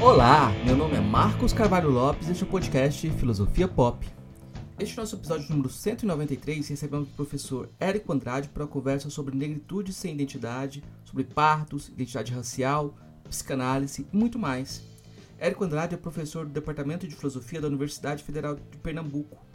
Olá, meu nome é Marcos Carvalho Lopes e este é o podcast Filosofia Pop. Este é nosso episódio número 193 recebemos o professor Érico Andrade para uma conversa sobre negritude sem identidade, sobre partos, identidade racial, psicanálise e muito mais. Érico Andrade é professor do Departamento de Filosofia da Universidade Federal de Pernambuco.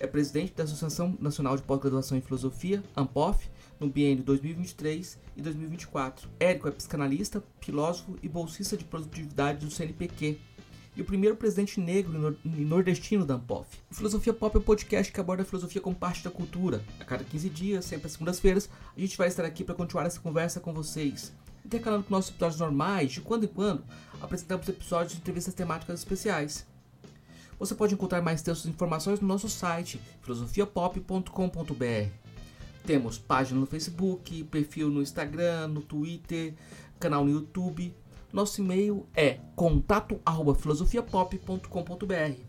É presidente da Associação Nacional de Pós-Graduação em Filosofia, ANPOF, no biênio 2023 e 2024. Érico é psicanalista, filósofo e bolsista de produtividade do CNPq e o primeiro presidente negro e nordestino da Ampof. O Filosofia Pop é um podcast que aborda a filosofia como parte da cultura. A cada 15 dias, sempre às segundas-feiras, a gente vai estar aqui para continuar essa conversa com vocês. Intercalando com nossos episódios normais, de quando em quando, apresentamos episódios de entrevistas temáticas especiais. Você pode encontrar mais textos e informações no nosso site, filosofiapop.com.br. Temos página no Facebook, perfil no Instagram, no Twitter, canal no YouTube. Nosso e-mail é contato@filosofiapop.com.br.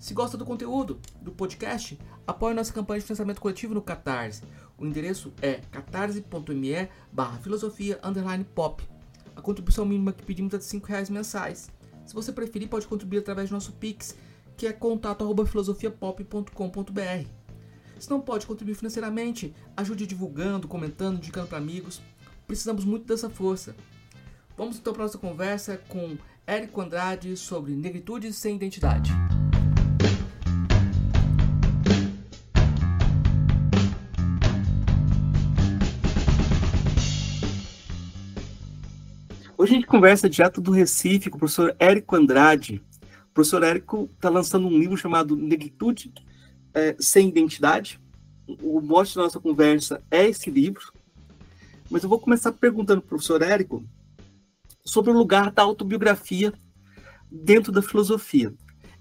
Se gosta do conteúdo do podcast, apoie nossa campanha de financiamento coletivo no Catarse. O endereço é catarse.me barra filosofia pop. A contribuição mínima que pedimos é de R$ reais mensais. Se você preferir, pode contribuir através do nosso Pix, que é contato@filosofiapop.com.br. Se não pode contribuir financeiramente, ajude divulgando, comentando, indicando para amigos. Precisamos muito dessa força. Vamos então para nossa conversa com Érico Andrade sobre negritude sem identidade. Hoje a gente conversa direto do Recife com o professor Érico Andrade. Professor Érico está lançando um livro chamado Negritude é, Sem Identidade. O mote da nossa conversa é esse livro. Mas eu vou começar perguntando para o professor Érico sobre o lugar da autobiografia dentro da filosofia.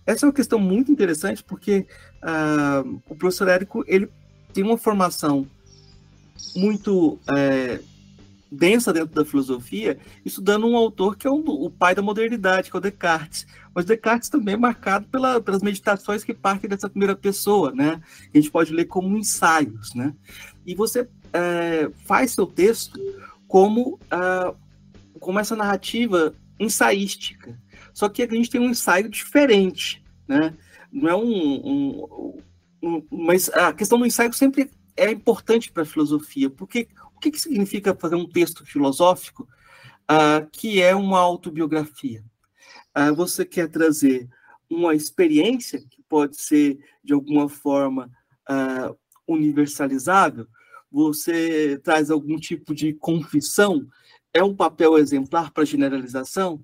Essa é uma questão muito interessante porque uh, o professor Érico ele tem uma formação muito é, densa dentro da filosofia, estudando um autor que é um, o pai da modernidade, que é o Descartes. Mas Descartes também é marcado pela, pelas meditações que partem dessa primeira pessoa, né? A gente pode ler como ensaios, né? E você é, faz seu texto como, uh, como essa narrativa ensaística. Só que a gente tem um ensaio diferente, né? Não é um, um, um mas a questão do ensaio sempre é importante para a filosofia, porque o que, que significa fazer um texto filosófico uh, que é uma autobiografia? Uh, você quer trazer uma experiência que pode ser, de alguma forma, uh, universalizável? Você traz algum tipo de confissão? É um papel exemplar para generalização?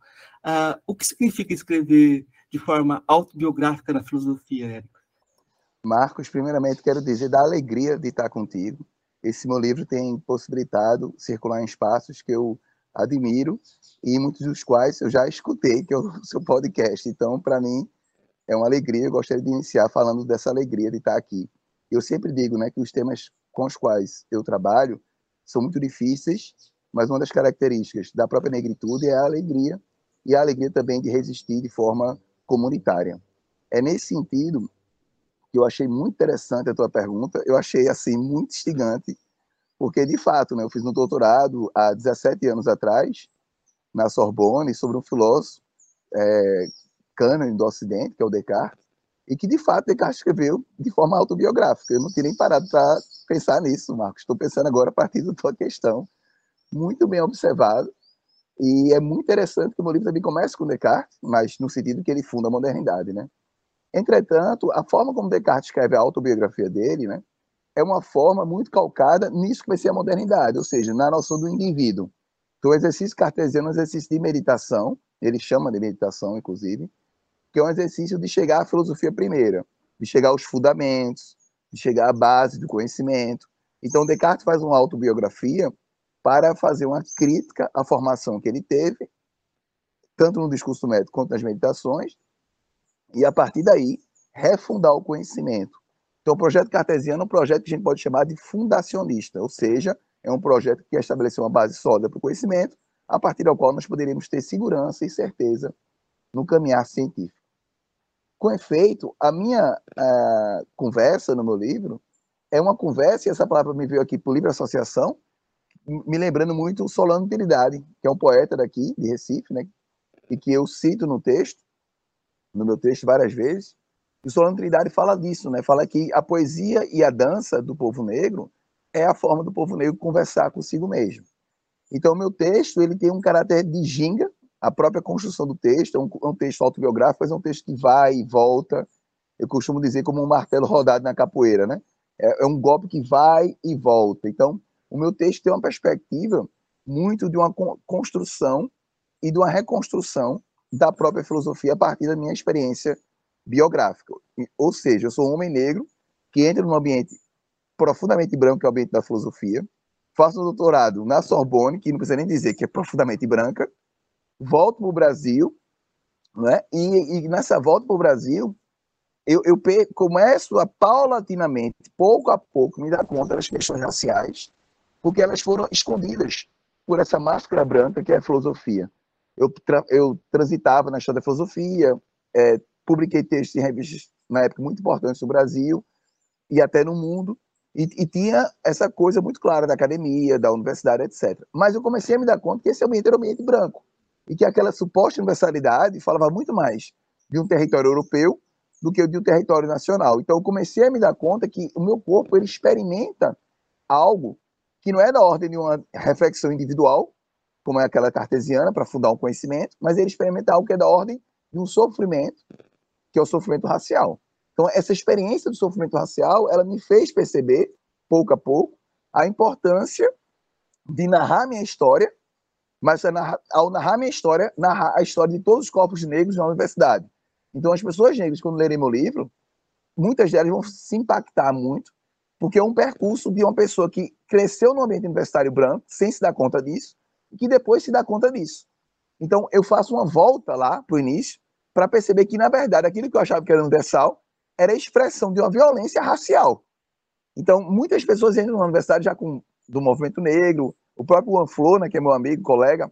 o que significa escrever de forma autobiográfica na filosofia, Érico? Marcos, primeiramente quero dizer da alegria de estar contigo, esse meu livro tem possibilitado circular em espaços que eu admiro e muitos dos quais eu já escutei, que é o seu podcast. Então, para mim, é uma alegria. Eu gostaria de iniciar falando dessa alegria de estar aqui. Eu sempre digo né, que os temas com os quais eu trabalho são muito difíceis, mas uma das características da própria negritude é a alegria e a alegria também de resistir de forma comunitária. É nesse sentido que eu achei muito interessante a tua pergunta. Eu achei assim muito instigante, porque de fato, né, eu fiz um doutorado há 17 anos atrás na Sorbonne sobre um filósofo é, cânone do Ocidente, que é o Descartes, e que de fato Descartes escreveu de forma autobiográfica. Eu não tinha nem parado para pensar nisso, Marcos. Estou pensando agora a partir da tua questão. Muito bem observado. E é muito interessante que o meu livro também começa com Descartes, mas no sentido que ele funda a modernidade, né? Entretanto, a forma como Descartes escreve a autobiografia dele, né, é uma forma muito calcada nisso que vai ser a modernidade, ou seja, na noção do indivíduo. Então, o exercício cartesiano é um exercício de meditação, ele chama de meditação, inclusive, que é um exercício de chegar à filosofia primeira, de chegar aos fundamentos, de chegar à base do conhecimento. Então, Descartes faz uma autobiografia para fazer uma crítica à formação que ele teve, tanto no discurso médico quanto nas meditações, e a partir daí refundar o conhecimento. Então, o projeto cartesiano é um projeto que a gente pode chamar de fundacionista, ou seja, é um projeto que quer estabelecer uma base sólida para o conhecimento, a partir do qual nós poderíamos ter segurança e certeza no caminhar científico. Com efeito, a minha uh, conversa no meu livro é uma conversa, e essa palavra me veio aqui por livre associação, me lembrando muito Solano Utilidade, que é um poeta daqui, de Recife, né, e que eu cito no texto, no meu texto várias vezes, o Solano Trindade fala disso, né? Fala que a poesia e a dança do povo negro é a forma do povo negro conversar consigo mesmo. Então, o meu texto ele tem um caráter de ginga, a própria construção do texto, é um, é um texto autobiográfico, mas é um texto que vai e volta. Eu costumo dizer como um martelo rodado na capoeira, né? É, é um golpe que vai e volta. Então, o meu texto tem uma perspectiva muito de uma construção e de uma reconstrução da própria filosofia a partir da minha experiência biográfica. Ou seja, eu sou um homem negro que entra num ambiente profundamente branco, que é o ambiente da filosofia, faço um doutorado na Sorbonne, que não precisa nem dizer que é profundamente branca, volto para o Brasil, né? e, e nessa volta para o Brasil, eu, eu começo a paulatinamente, pouco a pouco, me dar conta das questões raciais, porque elas foram escondidas por essa máscara branca que é a filosofia. Eu, tra eu transitava na história da filosofia, é, publiquei textos em revistas na época muito importantes no Brasil e até no mundo, e, e, tinha essa coisa muito clara da academia, da universidade, etc. Mas eu comecei a me dar conta que esse ambiente era um ambiente branco e que aquela suposta universalidade falava muito mais de um território europeu do que de um território nacional. Então eu comecei a me dar conta que o meu corpo ele experimenta algo que não é da ordem de uma reflexão individual, como é aquela cartesiana para fundar um conhecimento, mas ele experimenta algo que é da ordem de um sofrimento, que é o sofrimento racial. Então, essa experiência do sofrimento racial, ela me fez perceber, pouco a pouco, a importância de narrar minha história, mas ao narrar minha história, narrar a história de todos os corpos negros na universidade. Então, as pessoas negras, quando lerem meu livro, muitas delas vão se impactar muito, porque é um percurso de uma pessoa que cresceu no ambiente universitário branco, sem se dar conta disso, e que depois se dá conta disso. Então, eu faço uma volta lá para o início, para perceber que, na verdade, aquilo que eu achava que era universal era a expressão de uma violência racial. Então, muitas pessoas entram na universidade já com do movimento negro, o próprio Juan Flor, né, que é meu amigo, colega,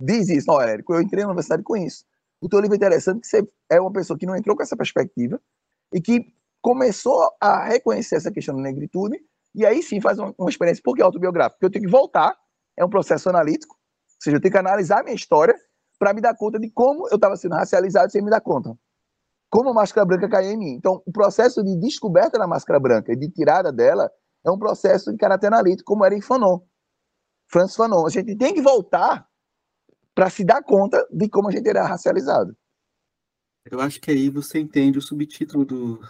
diz isso, não, Érico, eu entrei na universidade com isso. O teu livro é interessante que você é uma pessoa que não entrou com essa perspectiva e que começou a reconhecer essa questão da negritude e aí sim faz uma, uma experiência, porque é autobiográfica, porque eu tenho que voltar, é um processo analítico, ou seja, eu tenho que analisar a minha história para me dar conta de como eu estava sendo racializado sem me dar conta. Como a máscara branca caiu em mim. Então, o processo de descoberta da máscara branca e de tirada dela é um processo de caráter analítico, como era em Fanon. Francis Fanon. A gente tem que voltar para se dar conta de como a gente era racializado. Eu acho que aí você entende o subtítulo do,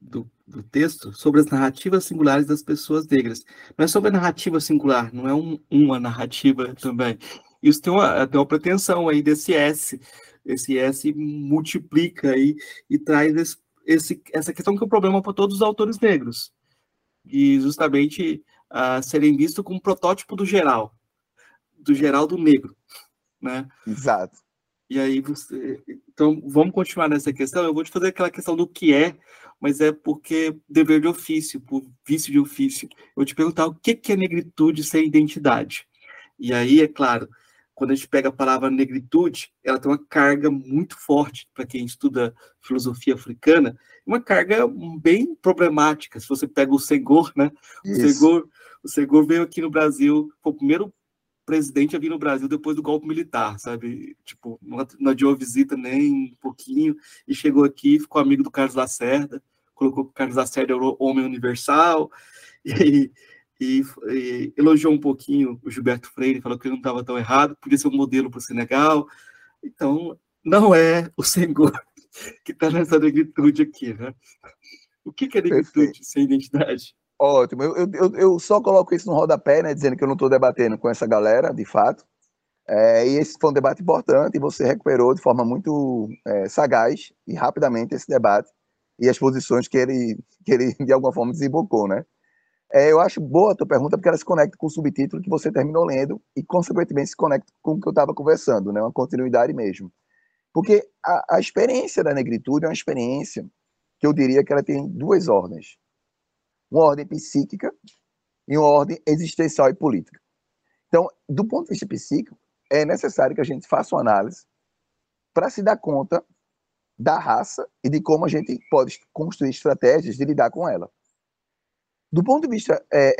do, do, texto sobre as narrativas singulares das pessoas negras. Não é sobre a narrativa singular, não é um, uma narrativa também. Isso tem uma, tem uma pretensão aí desse S. Esse S multiplica aí e traz esse, esse essa questão que é um problema para todos os autores negros. E justamente uh, serem vistos como protótipo do geral, do geral do negro. Né? Exato. E aí você. Então, vamos continuar nessa questão. Eu vou te fazer aquela questão do que é, mas é porque dever de ofício, por vício de ofício. Eu vou te perguntar o que é negritude sem identidade. E aí, é claro, quando a gente pega a palavra negritude, ela tem uma carga muito forte para quem estuda filosofia africana, uma carga bem problemática. Se você pega o Senghor, né? O Senghor, o Senghor veio aqui no Brasil, foi o primeiro presidente a vir no Brasil depois do golpe militar, sabe? Tipo, não, não adiou visita nem um pouquinho, e chegou aqui, ficou amigo do Carlos Lacerda, colocou que o Carlos Lacerda era o homem universal, e e, e, elogiou um pouquinho o Gilberto Freire, falou que ele não estava tão errado, podia ser um modelo para o Senegal. Então, não é o Senhor que está nessa negritude aqui, né? O que, que é negritude Perfeito. sem identidade? Ótimo, eu, eu, eu só coloco isso no rodapé, né, dizendo que eu não estou debatendo com essa galera, de fato. É, e esse foi um debate importante, e você recuperou de forma muito é, sagaz e rapidamente esse debate e as posições que ele, que ele de alguma forma desembocou, né? É, eu acho boa a tua pergunta porque ela se conecta com o subtítulo que você terminou lendo e, consequentemente, se conecta com o que eu estava conversando, né? uma continuidade mesmo. Porque a, a, experiência da negritude é uma experiência que eu diria que ela tem duas ordens. Uma ordem psíquica e uma ordem existencial e política. Então, do ponto de vista psíquico, é necessário que a gente faça uma análise para se dar conta da raça e de como a gente pode construir estratégias de lidar com ela. Do ponto de vista é,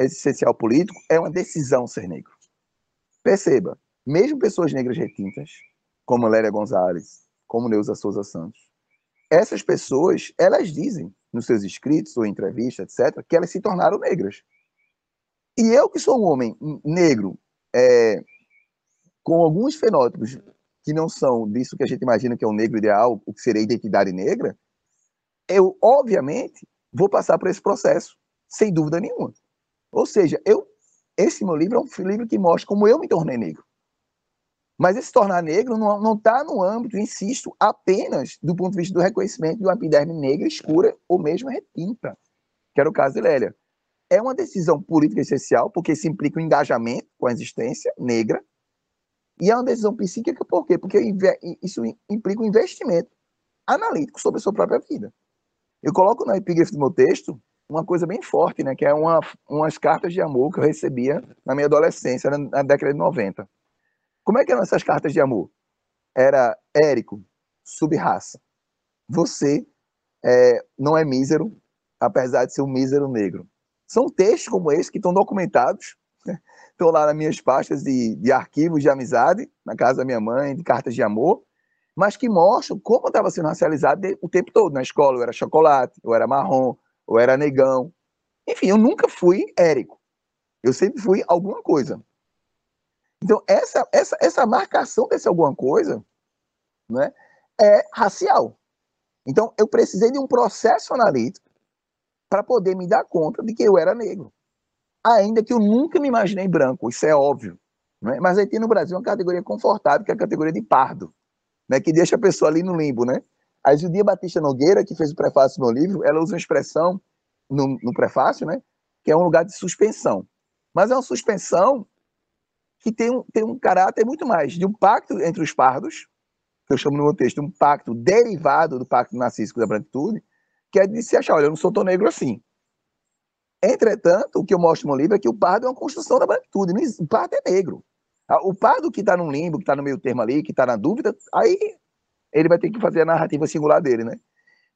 existencial político, é uma decisão ser negro. Perceba, mesmo pessoas negras retintas, como Lélia Gonzalez, como Neuza Souza Santos. Essas pessoas, elas dizem nos seus escritos ou entrevistas, etc., que elas se tornaram negras. E eu, que sou um homem negro, é, com alguns fenótipos que não são disso que a gente imagina que é um negro ideal, o que seria identidade negra, eu, obviamente, vou passar por esse processo, sem dúvida nenhuma. Ou seja, eu, esse meu livro é um livro que mostra como eu me tornei negro. Mas esse tornar negro não está no âmbito, insisto, apenas do ponto de vista do reconhecimento de uma epiderme negra escura ou mesmo retinta, que era o caso de Lélia. É uma decisão política essencial, porque isso implica um engajamento com a existência negra, e é uma decisão psíquica por quê? Porque isso implica um investimento analítico sobre a sua própria vida. Eu coloco na epígrafe do meu texto uma coisa bem forte, né, que é uma, umas cartas de amor que eu recebia na minha adolescência, na década de 90. Como é que eram essas cartas de amor? Era Érico, subraça. Você é, não é mísero, apesar de ser um mísero negro. São textos como esse que estão documentados, né? estão lá nas minhas pastas de, de arquivos de amizade, na casa da minha mãe, de cartas de amor, mas que mostram como eu estava sendo racializado o tempo todo. Na escola eu era chocolate, eu era marrom, eu era negão. Enfim, eu nunca fui Érico. Eu sempre fui alguma coisa. Então, essa, essa, essa marcação desse alguma coisa né, é racial. Então, eu precisei de um processo analítico para poder me dar conta de que eu era negro. Ainda que eu nunca me imaginei branco, isso é óbvio. Né? Mas aí tem no Brasil uma categoria confortável, que é a categoria de pardo, né, que deixa a pessoa ali no limbo. Né? A Judia Batista Nogueira, que fez o prefácio do meu livro, ela usa uma expressão no, no prefácio, né, que é um lugar de suspensão. Mas é uma suspensão que tem um, tem um caráter muito mais de um pacto entre os pardos, que eu chamo no meu texto um pacto derivado do pacto narcísico da branquitude, que é de se achar, olha, eu não sou tão negro assim. Entretanto, o que eu mostro no meu livro é que o pardo é uma construção da branquitude, o pardo é negro. O pardo que está no limbo, que está no meio termo ali, que está na dúvida, aí ele vai ter que fazer a narrativa singular dele, né?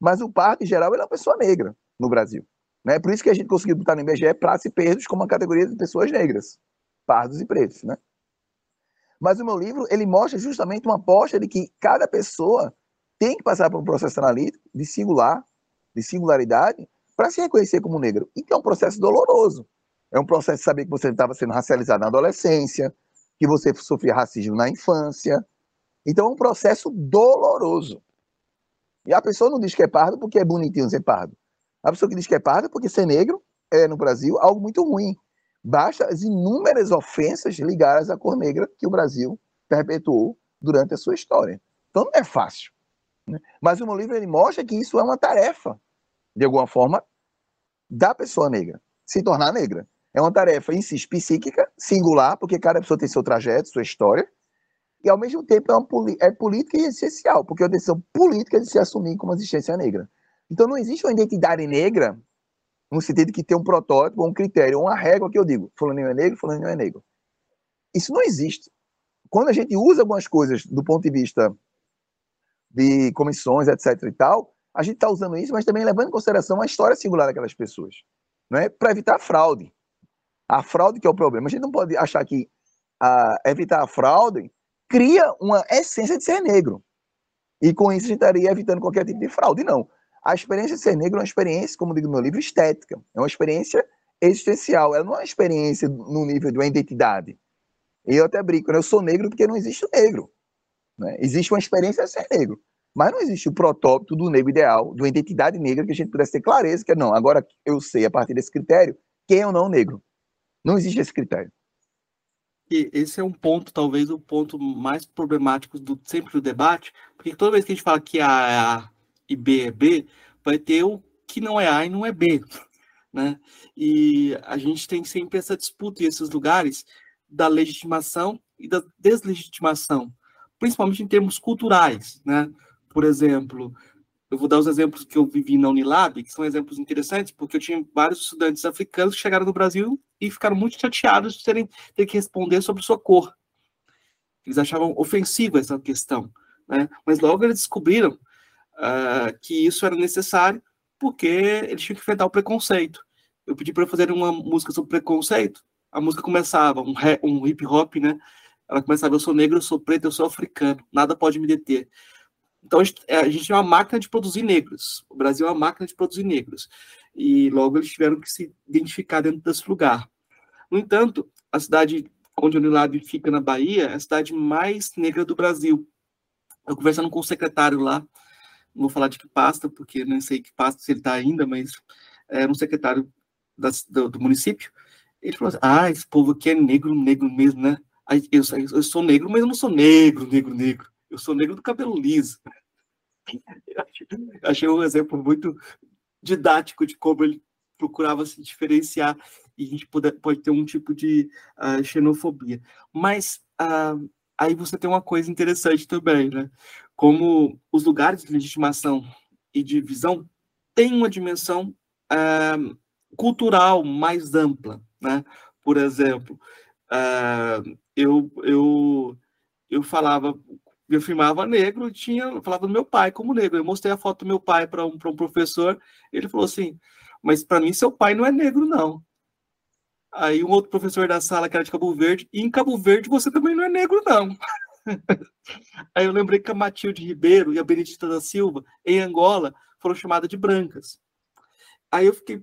Mas o pardo, em geral, ele é uma pessoa negra no Brasil. Né? Por isso que a gente conseguiu botar no IBGE praça e perdos como uma categoria de pessoas negras pardos e pretos, né? Mas o meu livro, ele mostra justamente uma aposta de que cada pessoa tem que passar por um processo analítico de singular, de singularidade, para se reconhecer como negro. E que é um processo doloroso. É um processo de saber que você estava sendo racializado na adolescência, que você sofria racismo na infância. Então é um processo doloroso. E a pessoa não diz que é pardo porque é bonitinho ser pardo. A pessoa que diz que é pardo porque ser negro é, no Brasil, algo muito ruim. Basta as inúmeras ofensas ligadas à cor negra que o Brasil perpetuou durante a sua história. Então não é fácil. Né? Mas o meu livro ele mostra que isso é uma tarefa, de alguma forma, da pessoa negra, se tornar negra. É uma tarefa em si psíquica, singular, porque cada pessoa tem seu trajeto, sua história, e ao mesmo tempo é, uma, é política e essencial, porque é uma decisão política de se assumir como existência negra. Então não existe uma identidade negra no sentido que tem um protótipo, um critério, uma régua que eu digo, fulaninho é negro, fulaninho é negro. Isso não existe. Quando a gente usa algumas coisas do ponto de vista de comissões, etc e tal, a gente está usando isso, mas também levando em consideração a história singular daquelas pessoas, é para evitar a fraude. A fraude que é o problema. A gente não pode achar que a, evitar a fraude cria uma essência de ser negro. E com isso a gente estaria evitando qualquer tipo de fraude. Não. A experiência de ser negro é uma experiência, como digo no meu livro, estética. É uma experiência existencial. Ela não é uma experiência no nível de uma identidade. Eu até brinco, né? eu sou negro porque não existe o negro. Né? Existe uma experiência de ser negro. Mas não existe o protótipo do negro ideal, de uma identidade negra que a gente pudesse ter clareza que não, agora eu sei a partir desse critério quem é ou não negro. Não existe esse critério. E esse é um ponto, talvez, o ponto mais problemático do sempre do debate, porque toda vez que a gente fala que a, a e B é B, vai ter o que não é A e não é B. Né? E a gente tem sempre essa disputa em esses lugares da legitimação e da deslegitimação, principalmente em termos culturais. Né? Por exemplo, eu vou dar os exemplos que eu vivi na Unilab, que são exemplos interessantes, porque eu tinha vários estudantes africanos que chegaram no Brasil e ficaram muito chateados de terem ter que responder sobre sua cor. Eles achavam ofensiva essa questão, né? Mas logo eles descobriram uh, que isso era necessário porque eles tinham que enfrentar o preconceito. Eu pedi para fazer uma música sobre preconceito, a música começava um, um hip hop, né? Ela começava, eu sou negro, eu sou preto, eu sou africano, nada pode me deter. Então, a gente, a gente é uma máquina de produzir negros. O Brasil é uma máquina de produzir negros. E logo eles tiveram que se identificar dentro desse lugar. No entanto, a cidade onde o Unilab fica na Bahia é a cidade mais negra do Brasil. Eu conversando com o secretário lá, não vou falar de que pasta, porque nem sei que pasta se ele está ainda, mas era um secretário da, do, do, município. Ele falou assim: Ah, esse povo aqui é negro, negro mesmo, né? Eu, eu sou negro, mas eu não sou negro, negro, negro. Eu sou negro do cabelo liso. achei um exemplo muito didático de como ele procurava se diferenciar e a gente pode, pode ter um tipo de uh, xenofobia. Mas uh, aí você tem uma coisa interessante também, né? Como os lugares de legitimação e de visão têm uma dimensão uh, cultural mais ampla, né? Por exemplo, eu, eu, eu falava eu filmava negro, tinha, falava do meu pai como negro. Eu mostrei a foto do meu pai para um, um professor, ele falou assim: Mas para mim, seu pai não é negro, não. Aí um outro professor da sala, que era de Cabo Verde, e em Cabo Verde você também não é negro, não. Aí eu lembrei que a Matilde Ribeiro e a Benedita da Silva, em Angola, foram chamadas de brancas. Aí eu fiquei,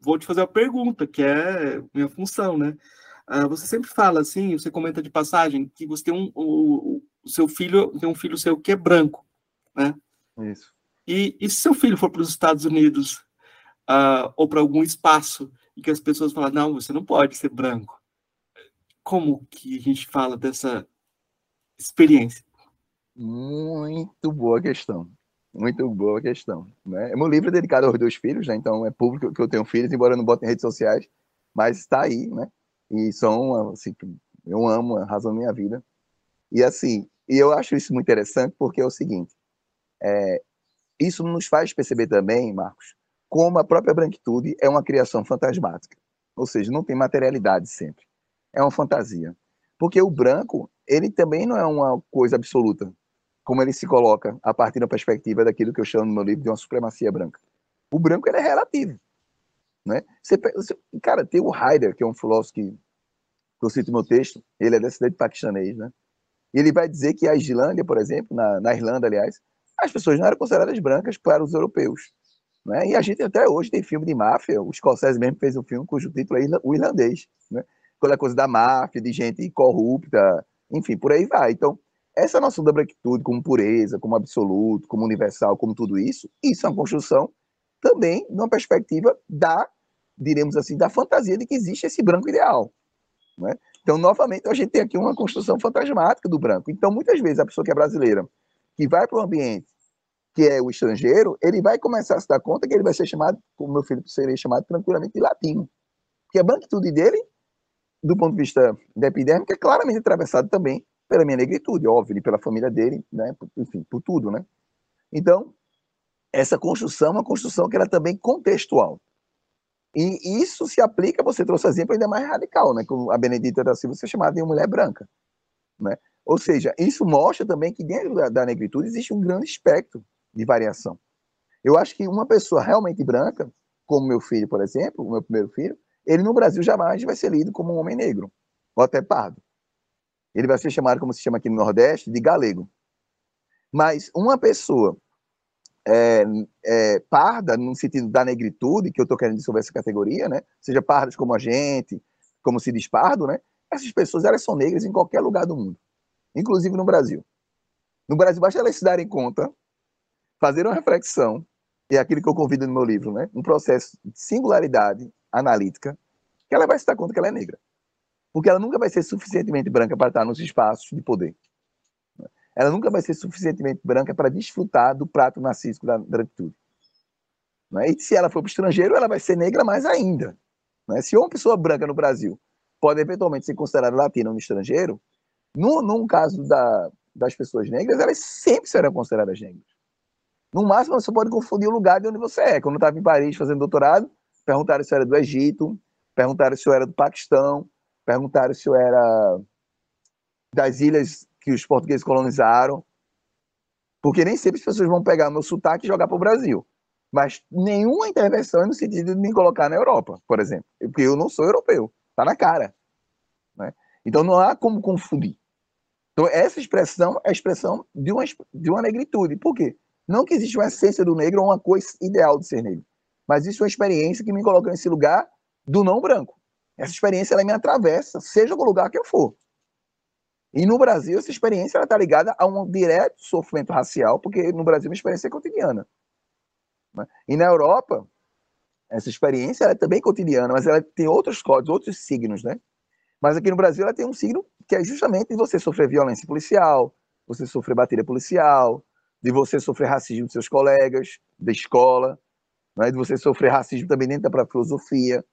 vou te fazer uma pergunta, que é minha função, né? Uh, você sempre fala assim, você comenta de passagem, que você tem um, o, o seu filho, tem um filho seu que é branco, né? Isso. E, e se seu filho for para os Estados Unidos uh, ou para algum espaço e que as pessoas falam, não, você não pode ser branco. Como que a gente fala dessa experiência? Muito boa questão. Muito boa questão. Né? Meu livro é dedicado aos dois filhos, né? então é público que eu tenho filhos, embora eu não bote em redes sociais, mas está aí, né? E são, assim, eu amo, a razão da minha vida. E assim, eu acho isso muito interessante porque é o seguinte, é, isso nos faz perceber também, Marcos, como a própria branquitude é uma criação fantasmática. Ou seja, não tem materialidade sempre. É uma fantasia. Porque o branco, ele também não é uma coisa absoluta, como ele se coloca a partir da perspectiva daquilo que eu chamo no meu livro de uma supremacia branca. O branco ele é relativo. Né? Você, você, cara, tem o Haider, que é um filósofo que, que eu cito no meu texto, ele é descendente paquistanês, né? Ele vai dizer que a Islândia, por exemplo, na, na Irlanda, aliás, as pessoas não eram consideradas brancas para os europeus. Né? E a gente até hoje tem filme de máfia, o Scorsese mesmo fez um filme cujo título é O Irlandês, né? aquela coisa da máfia, de gente corrupta, enfim, por aí vai. Então, essa noção da branquitude como pureza, como absoluto, como universal, como tudo isso, isso é uma construção também numa perspectiva da, diremos assim, da fantasia de que existe esse branco ideal. Né? Então, novamente, a gente tem aqui uma construção fantasmática do branco. Então, muitas vezes, a pessoa que é brasileira, que vai para um ambiente que é o estrangeiro, ele vai começar a se dar conta que ele vai ser chamado, como meu filho seria chamado tranquilamente de latino. Porque a branquitude dele, do ponto de vista da epidêmica, é claramente atravessado também pela minha negritude, óbvio, e pela família dele, né? enfim, por tudo, né? Então, essa construção é uma construção que era é também contextual. E isso se aplica, você trouxe exemplo ainda mais radical, né? Como a Benedita da Silva ser chamada de mulher branca, né? Ou seja, isso mostra também que dentro da, da negritude existe um grande espectro de variação. Eu acho que uma pessoa realmente branca, como meu filho, por exemplo, o meu primeiro filho, ele no Brasil jamais vai ser lido como um homem negro, ou até pardo. Ele vai ser chamado, como se chama aqui no Nordeste, de galego. Mas uma pessoa é, é, parda, no sentido da negritude, que eu estou querendo sobre essa categoria, né? seja pardas como a gente, como se diz pardo, né? essas pessoas elas são negras em qualquer lugar do mundo, inclusive no Brasil. No Brasil, basta elas se darem conta fazer uma reflexão, é aquilo que eu convido no meu livro, né? um processo de singularidade analítica, que ela vai se dar conta que ela é negra. Porque ela nunca vai ser suficientemente branca para estar nos espaços de poder. Ela nunca vai ser suficientemente branca para desfrutar do prato narcísico da branquitude. É? E se ela for para o estrangeiro, ela vai ser negra mais ainda. É? Se uma pessoa branca no Brasil pode eventualmente ser considerada latina no estrangeiro, no, caso da, das pessoas negras, elas sempre serão consideradas negras. No máximo, você pode confundir o lugar de onde você é. Quando eu estava em Paris fazendo doutorado, perguntaram se eu era do Egito, perguntaram se eu era do Paquistão, perguntaram se eu era das ilhas que os portugueses colonizaram. Porque nem sempre as pessoas vão pegar meu sotaque e jogar para o Brasil. Mas nenhuma intervenção é no sentido de me colocar na Europa, por exemplo. Porque eu não sou europeu. Está na cara. Né? Então não há como confundir. Então essa expressão é a expressão de uma, de uma negritude. Por quê? Não que existe uma essência do negro ou uma coisa ideal de ser negro, mas isso é uma experiência que me coloca nesse lugar do não branco. Essa experiência ela me atravessa, seja o lugar que eu for. E no Brasil, essa experiência está ligada a um direto sofrimento racial, porque no Brasil é uma experiência cotidiana. Né? E na Europa, essa experiência é também cotidiana, mas ela tem outros códigos, outros signos, né? Mas aqui no Brasil ela tem um signo que é justamente você sofrer violência policial, você sofrer bateria policial, de você sofrer racismo dos seus colegas, da escola, né? de você sofrer racismo também dentro da própria filosofia.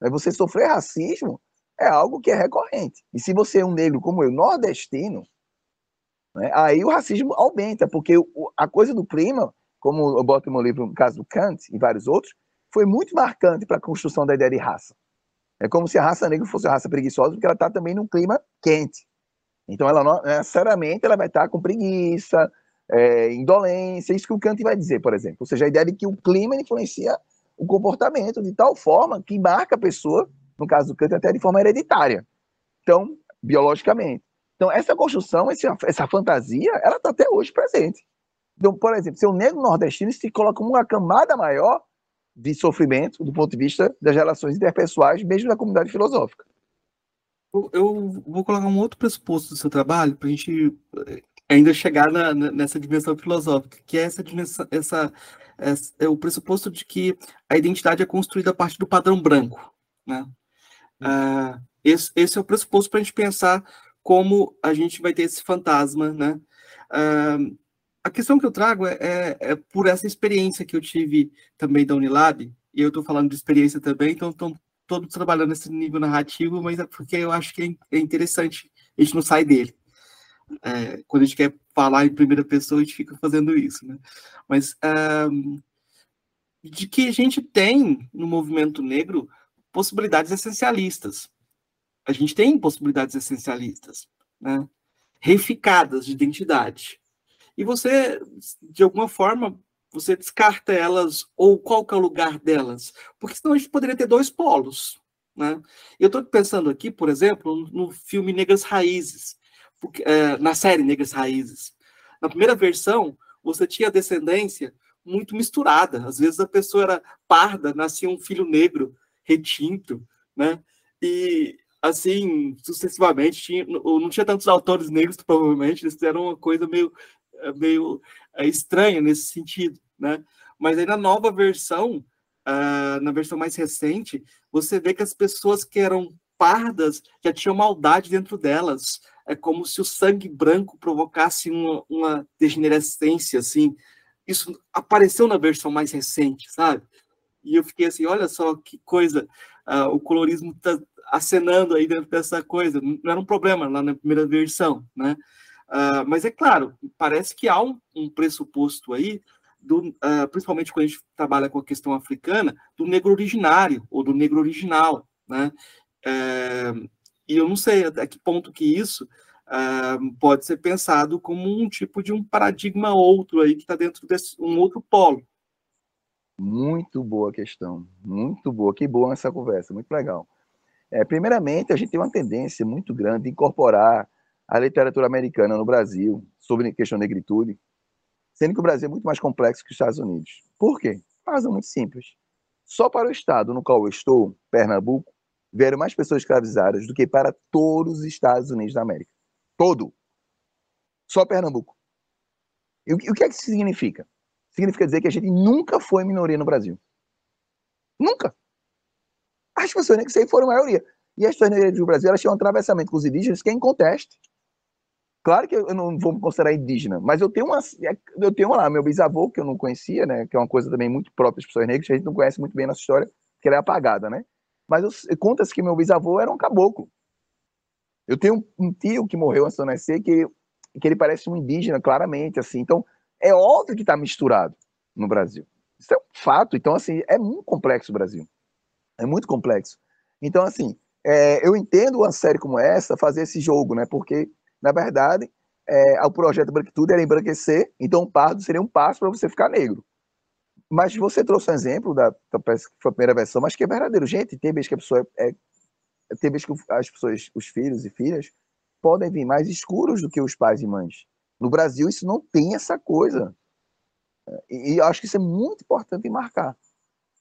Né? Você sofrer racismo é algo que é recorrente. E se você é um negro como eu, nordestino, né? aí o racismo aumenta, porque a coisa do clima, como eu boto no meu livro, no caso do Kant e vários outros, foi muito marcante para a construção da ideia de raça. É como se a raça negra fosse uma raça preguiçosa, porque ela está também num clima quente. Então, ela não, necessariamente ela vai estar tá com preguiça, é, indolência, isso que o Kant vai dizer, por exemplo. Ou seja, a ideia de que o clima influencia o comportamento de tal forma que marca a pessoa, no caso do Kant, até de forma hereditária. Então, biologicamente. Então, essa construção, essa, fantasia, ela está até hoje presente. Então, por exemplo, se o negro nordestino se coloca uma camada maior de sofrimento do ponto de vista das relações interpessoais, mesmo na comunidade filosófica. Eu vou colocar um outro pressuposto do seu trabalho para a gente eh, ainda chegar na, nessa dimensão filosófica, que é essa dimensão, essa, essa, é o pressuposto de que a identidade é construída a partir do padrão branco, né? Ah, esse, esse, é o pressuposto para a gente pensar como a gente vai ter esse fantasma, né? Ah, a questão que eu trago é, é, é, por essa experiência que eu tive também da Unilab, e eu estou falando de experiência também, então estão todos trabalhando nesse nível narrativo, mas é porque eu acho que é, é interessante, a gente não sai dele. É, quando a gente quer falar em primeira pessoa, a gente fica fazendo isso, né? Mas um, de que a gente tem no movimento negro possibilidades essencialistas. A gente tem possibilidades essencialistas, né? Reificadas de identidade e você, de alguma forma, você descarta elas, ou qual que é o lugar delas? Porque senão a gente poderia ter dois polos. Né? Eu estou pensando aqui, por exemplo, no filme Negras Raízes, porque, é, na série Negras Raízes. Na primeira versão, você tinha descendência muito misturada. Às vezes a pessoa era parda, nascia um filho negro, retinto, né? E assim, sucessivamente, tinha, não tinha tantos autores negros, provavelmente, eles fizeram uma coisa meio é meio é, estranha nesse sentido, né? Mas aí na nova versão, uh, na versão mais recente, você vê que as pessoas que eram pardas já tinham maldade dentro delas. É como se o sangue branco provocasse uma, uma degenerescência, assim. Isso apareceu na versão mais recente, sabe? E eu fiquei assim, olha só que coisa, uh, o colorismo está acenando aí dentro dessa coisa. Não era um problema lá na primeira versão, né? Uh, mas é claro, parece que há um, um pressuposto aí, do, uh, principalmente quando a gente trabalha com a questão africana, do negro originário ou do negro original, né? Uh, e eu não sei até que ponto que isso pode ser pensado como um tipo de um paradigma outro aí que está dentro desse um outro polo. Muito boa questão, muito boa, que boa essa conversa, muito legal. É, primeiramente, a gente tem uma tendência muito grande de incorporar a literatura americana no Brasil sobre questão de negritude, sendo que o Brasil é muito mais complexo que os Estados Unidos. Por quê? Uma razão muito simples. Só para o estado no qual eu estou, Pernambuco, vieram mais pessoas escravizadas do que para todos os Estados Unidos da América. Todo. Só Pernambuco. E o que é que isso significa? Significa dizer que a gente nunca foi minoria no Brasil. Nunca. As pessoas negras sempre foram maioria. E as pessoas negras do Brasil elas tinham um atravessamento com os indígenas que é inconteste. Claro que eu não vou me considerar indígena, mas eu tenho uma, eu tenho lá meu bisavô que eu não conhecia, né, que é uma coisa também muito própria das pessoas negras, que a gente não conhece muito bem nossa história, porque ela é apagada, né? Mas conta-se que meu bisavô era um caboclo. Eu tenho um tio que morreu antes de eu nascer que que ele parece um indígena claramente, assim. Então é óbvio que está misturado no Brasil. Isso é um fato. Então assim é muito complexo o Brasil. É muito complexo. Então assim é, eu entendo uma série como essa fazer esse jogo, né? Porque na verdade, é, o projeto Branquitude era embranquecer, então o pardo seria um passo para você ficar negro. Mas você trouxe um exemplo da, da, que foi a primeira versão, mas que é verdadeiro. Gente, tem vezes que a pessoa é, tem vezes que as pessoas, os filhos e filhas, podem vir mais escuros do que os pais e mães. No Brasil, isso não tem essa coisa. E, eu acho que isso é muito importante marcar.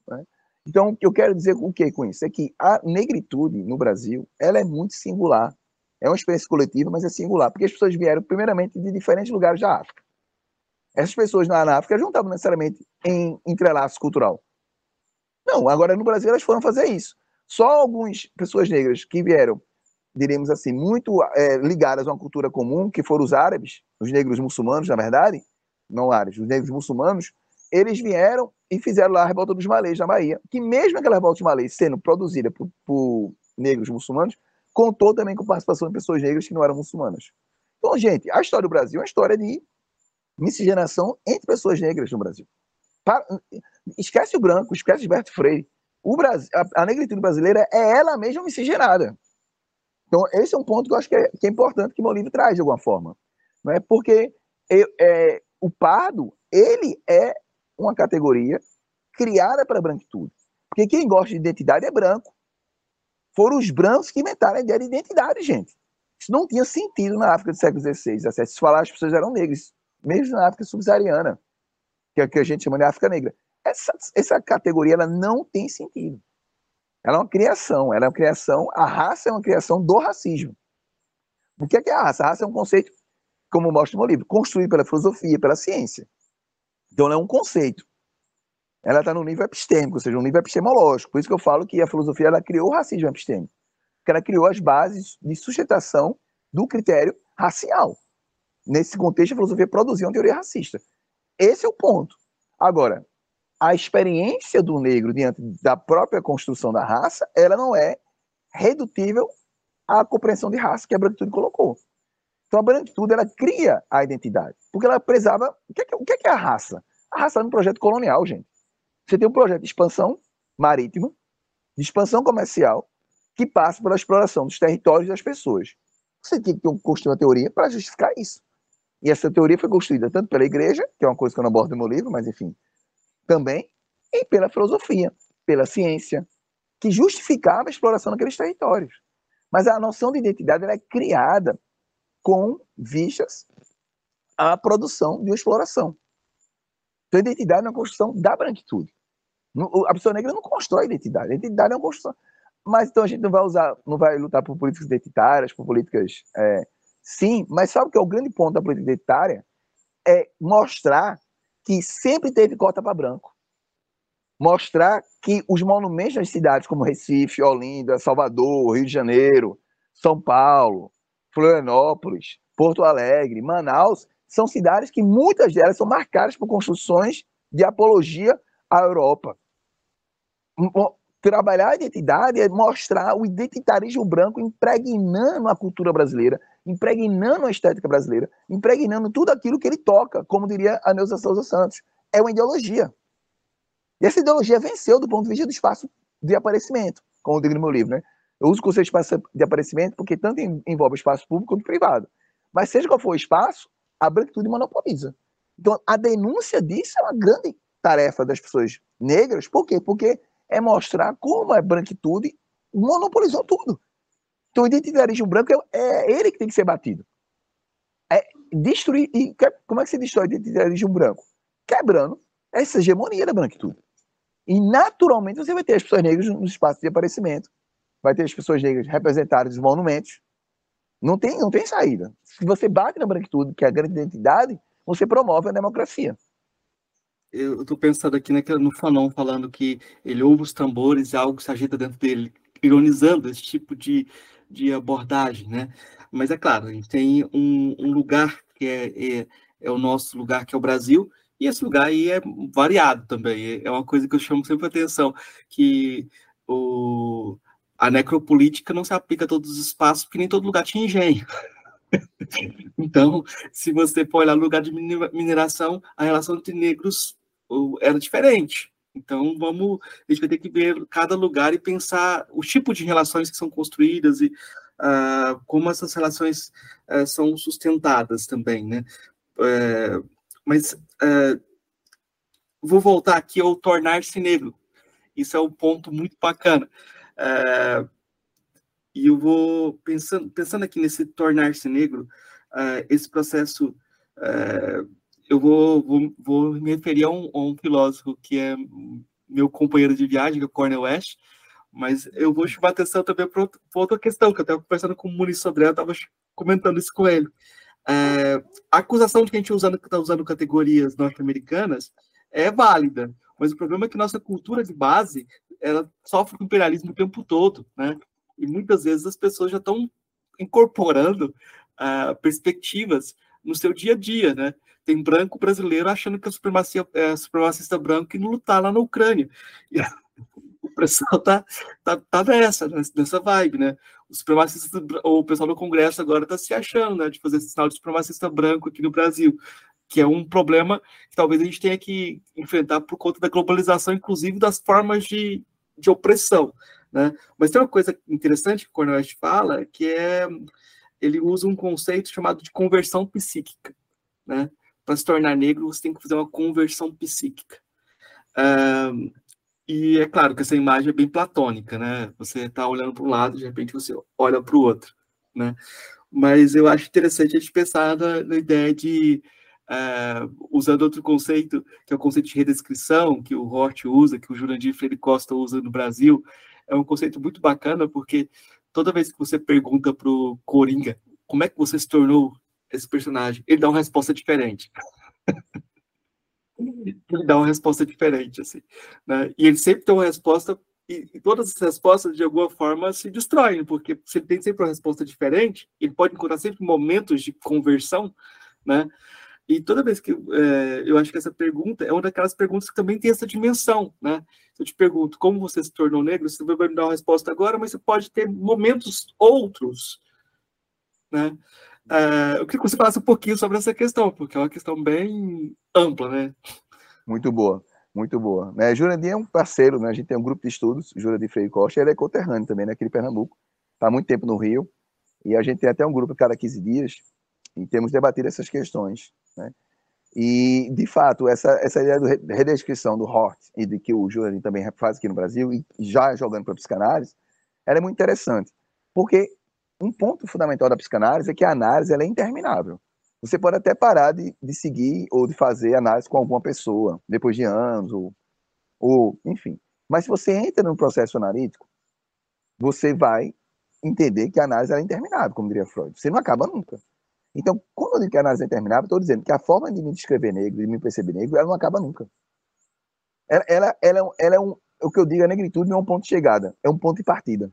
Né? Então, eu quero dizer o que com isso? É que a negritude no Brasil, ela é muito singular. É uma experiência coletiva, mas é singular, porque as pessoas vieram, primeiramente, de diferentes lugares da África. Essas pessoas na África não estavam necessariamente em entrelaço cultural. Não, agora no Brasil elas foram fazer isso. Só algumas pessoas negras que vieram, diríamos assim, muito é, ligadas a uma cultura comum, que foram os árabes, os negros muçulmanos, na verdade, não árabes, os negros muçulmanos, eles vieram e fizeram lá a revolta dos malês na Bahia, que mesmo aquela revolta dos malês sendo produzida por, por negros muçulmanos, contou também com participação de pessoas negras que não eram muçulmanas. Então, gente, a história do Brasil é uma história de miscigenação entre pessoas negras no Brasil. Para, esquece o branco, esquece Gilberto Freire. O Brasil, a, a negritude brasileira é ela mesma miscigenada. Então, esse é um ponto que eu acho que é, que é importante que o meu livro traz de alguma forma. Não é? Porque eu, é, o pardo, ele é uma categoria criada para a branquitude. Porque quem gosta de identidade é branco. Foram os brancos que inventaram a ideia de identidade, gente. Isso não tinha sentido na África do século XVI, XVII. Se falar, as pessoas eram negras, mesmo na África subsaariana, que é o que a gente chama de África Negra. Essa, essa categoria ela não tem sentido. Ela é uma criação, ela é uma criação, a raça é uma criação do racismo. O que é, que é a raça? A raça é um conceito, como mostra no meu livro, construído pela filosofia, pela ciência. Então, ela é um conceito. Ela está no nível epistêmico, ou seja, no nível epistemológico. Por isso que eu falo que a filosofia ela criou o racismo epistêmico. Porque ela criou as bases de sustentação do critério racial. Nesse contexto, a filosofia produziu uma teoria racista. Esse é o ponto. Agora, a experiência do negro diante da própria construção da raça, ela não é redutível à compreensão de raça que a branquitude colocou. Então a branquitude ela cria a identidade, porque ela precisava. O que é, o que é a raça? A raça é um projeto colonial, gente. Você tem um projeto de expansão marítima, de expansão comercial, que passa pela exploração dos territórios das pessoas. Você tem que construir uma teoria para justificar isso. E essa teoria foi construída tanto pela igreja, que é uma coisa que eu não abordo no meu livro, mas enfim, também, e pela filosofia, pela ciência, que justificava a exploração daqueles territórios. Mas a noção de identidade é criada com vistas à produção de uma exploração. Então, a identidade é uma construção da branquitude. A pessoa negra não constrói identidade. A identidade é uma construção. Mas então a gente não vai usar, não vai lutar por políticas identitárias, por políticas. É, sim, mas sabe o que é o grande ponto da política identitária? É mostrar que sempre teve cota para branco. Mostrar que os monumentos das cidades como Recife, Olinda, Salvador, Rio de Janeiro, São Paulo, Florianópolis, Porto Alegre, Manaus, são cidades que muitas delas são marcadas por construções de apologia à Europa. Trabalhar a identidade é mostrar o identitarismo branco impregnando a cultura brasileira, impregnando a estética brasileira, impregnando tudo aquilo que ele toca, como diria a Neuza Souza Santos. É uma ideologia. E essa ideologia venceu do ponto de vista do espaço de aparecimento, como eu digo no meu livro. Né? Eu uso o conceito de espaço de aparecimento porque tanto envolve espaço público quanto privado. Mas seja qual for o espaço, a branquitude monopoliza. Então, a denúncia disso é uma grande tarefa das pessoas negras. Por quê? Porque é mostrar como a branquitude monopolizou tudo. Então, o identitarismo branco é, é ele que tem que ser batido. É destruir. E como é que se destrói o identitarismo branco? Quebrando essa hegemonia da branquitude. E naturalmente você vai ter as pessoas negras no espaço de aparecimento, vai ter as pessoas negras representadas nos monumentos. Não tem, não tem saída. Se você bate na branquitude, que é a grande identidade, você promove a democracia. Eu estou pensando aqui no Fanon falando que ele ouve os tambores e algo se agita dentro dele, ironizando esse tipo de, de abordagem, né? Mas é claro, a gente tem um, um lugar que é, é, é, o nosso lugar, que é o Brasil, e esse lugar aí é variado também. É uma coisa que eu chamo sempre atenção, que o, a necropolítica não se aplica a todos os espaços, porque nem todo lugar tinha engenho. então, se você for olhar no lugar de mineração, a relação entre negros era diferente. Então, vamos, a gente vai ter que ver cada lugar e pensar o tipo de relações que são construídas e uh, como essas relações uh, são sustentadas também, né? Uh, mas vou voltar aqui ao tornar-se negro. Isso é um ponto muito bacana. E eu vou pensando, pensando aqui nesse tornar-se negro, esse processo, eu vou, vou, vou, me referir a um, a um, filósofo que é meu companheiro de viagem, que é o Cornel West, mas eu vou chamar atenção também para outra questão, que eu estava conversando com o Muniz ela, eu estava comentando isso com ele. Uh, a acusação de que a gente está usando categorias norte-americanas é válida, mas o problema é que nossa cultura de base ela sofre com imperialismo o tempo todo, né? E muitas vezes as pessoas já estão incorporando uh, perspectivas no seu dia a dia, né? Tem branco brasileiro achando que a supremacia é supremacista branco e não lutar lá na Ucrânia. E o pessoal tá, tá, tá nessa, nessa vibe, né? O supremacista, o pessoal do Congresso agora tá se achando, né? De fazer esse sinal de supremacista branco aqui no Brasil, que é um problema que talvez a gente tenha que enfrentar por conta da globalização, inclusive das formas de, de opressão. Né? Mas tem uma coisa interessante que o Cornel West fala, que é ele usa um conceito chamado de conversão psíquica. Né? Para se tornar negro, você tem que fazer uma conversão psíquica. Um, e é claro que essa imagem é bem platônica, né? Você está olhando para um lado, de repente você olha para o outro, né? Mas eu acho interessante a gente pensar na, na ideia de Uh, usando outro conceito, que é o conceito de redescrição, que o Hort usa, que o Jurandir Freire Costa usa no Brasil, é um conceito muito bacana, porque toda vez que você pergunta para o Coringa como é que você se tornou esse personagem, ele dá uma resposta diferente. ele dá uma resposta diferente, assim. Né? E ele sempre tem uma resposta, e, e, todas as respostas, de alguma forma, se destroem, porque se ele tem sempre uma resposta diferente, ele pode encontrar sempre momentos de conversão, né? E toda vez que é, eu acho que essa pergunta é uma daquelas perguntas que também tem essa dimensão, né? Eu te pergunto como você se tornou negro, você vai me dar uma resposta agora, mas você pode ter momentos outros, né? É, eu queria que você falasse um pouquinho sobre essa questão, porque é uma questão bem ampla, né? Muito boa, muito boa. Né, Jurandir é um parceiro, né? A gente tem um grupo de estudos, Jurandir Freire Costa, ele é conterrâneo também, né? Aqui de Pernambuco, está há muito tempo no Rio, e a gente tem até um grupo cada 15 dias, e temos debatido essas questões. Né? E, de fato, essa, essa ideia de redescrição do Hort e de que o Jurandir também faz aqui no Brasil, e já jogando para a psicanálise, ela é muito interessante. Porque um ponto fundamental da psicanálise é que a análise é interminável. Você pode até parar de, de seguir ou de fazer análise com alguma pessoa, depois de anos, ou, ou enfim. Mas se você entra no processo analítico, você vai entender que a análise é interminável, como diria Freud. Você não acaba nunca. Então, quando eu digo que a análise é interminável, estou dizendo que a forma de me descrever negro, de me perceber negro, ela não acaba nunca. Ela, ela, ela, é, ela é um, o que eu digo, a negritude não é um ponto de chegada, é um ponto de partida.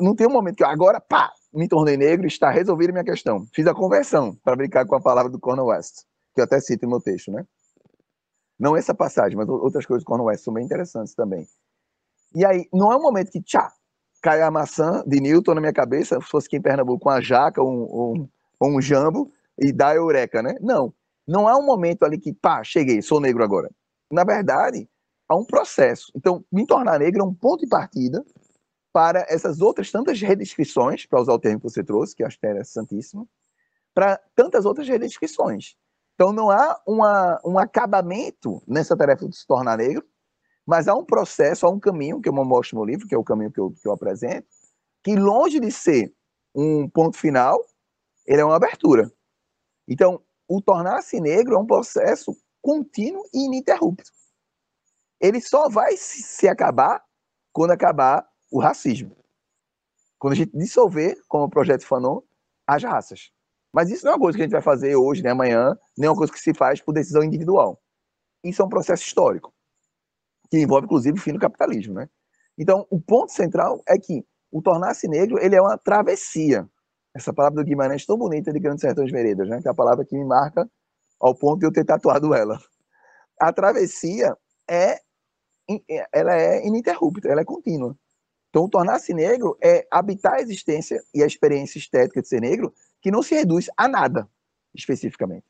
Não tem um momento que eu, agora, pá, me tornei negro, está resolvida a minha questão. Fiz a conversão, para brincar com a palavra do Cornel West, que eu até cito no meu texto, né? Não essa passagem, mas outras coisas do Cornel West são bem interessantes também. E aí, não é um momento que, tchá, cai a maçã de Newton na minha cabeça, se fosse aqui em Pernambuco, com a jaca, um, um, um jambo, e dá eureka, né? Não. Não há um momento ali que, pá, cheguei, sou negro agora. Na verdade, há um processo. Então, me tornar negro é um ponto de partida para essas outras tantas redescrições, para usar o termo que você trouxe, que eu acho interessantíssimo, para tantas outras redescrições. Então, não há uma, um acabamento nessa tarefa de se tornar negro, mas há um processo, há um caminho, que eu mostro no livro, que é o caminho que eu, que eu apresento, que longe de ser um ponto final, ele é uma abertura. Então, o tornar-se negro é um processo contínuo e ininterrupto. Ele só vai se, acabar quando acabar o racismo. Quando a gente dissolver, como o projeto Fanon, as raças. Mas isso não é uma coisa que a gente vai fazer hoje, nem amanhã, nem uma coisa que se faz por decisão individual. Isso é um processo histórico que envolve inclusive o fim do capitalismo, né? Então, o ponto central é que o tornar-se negro, ele é uma travessia. Essa palavra do Guimarães tão bonita de Grandes Sertões Veredas, né? Que é a palavra que me marca ao ponto de eu ter tatuado ela. A travessia é ela é ininterrupta, ela é contínua. Então, tornar-se negro é habitar a existência e a experiência estética de ser negro que não se reduz a nada, especificamente.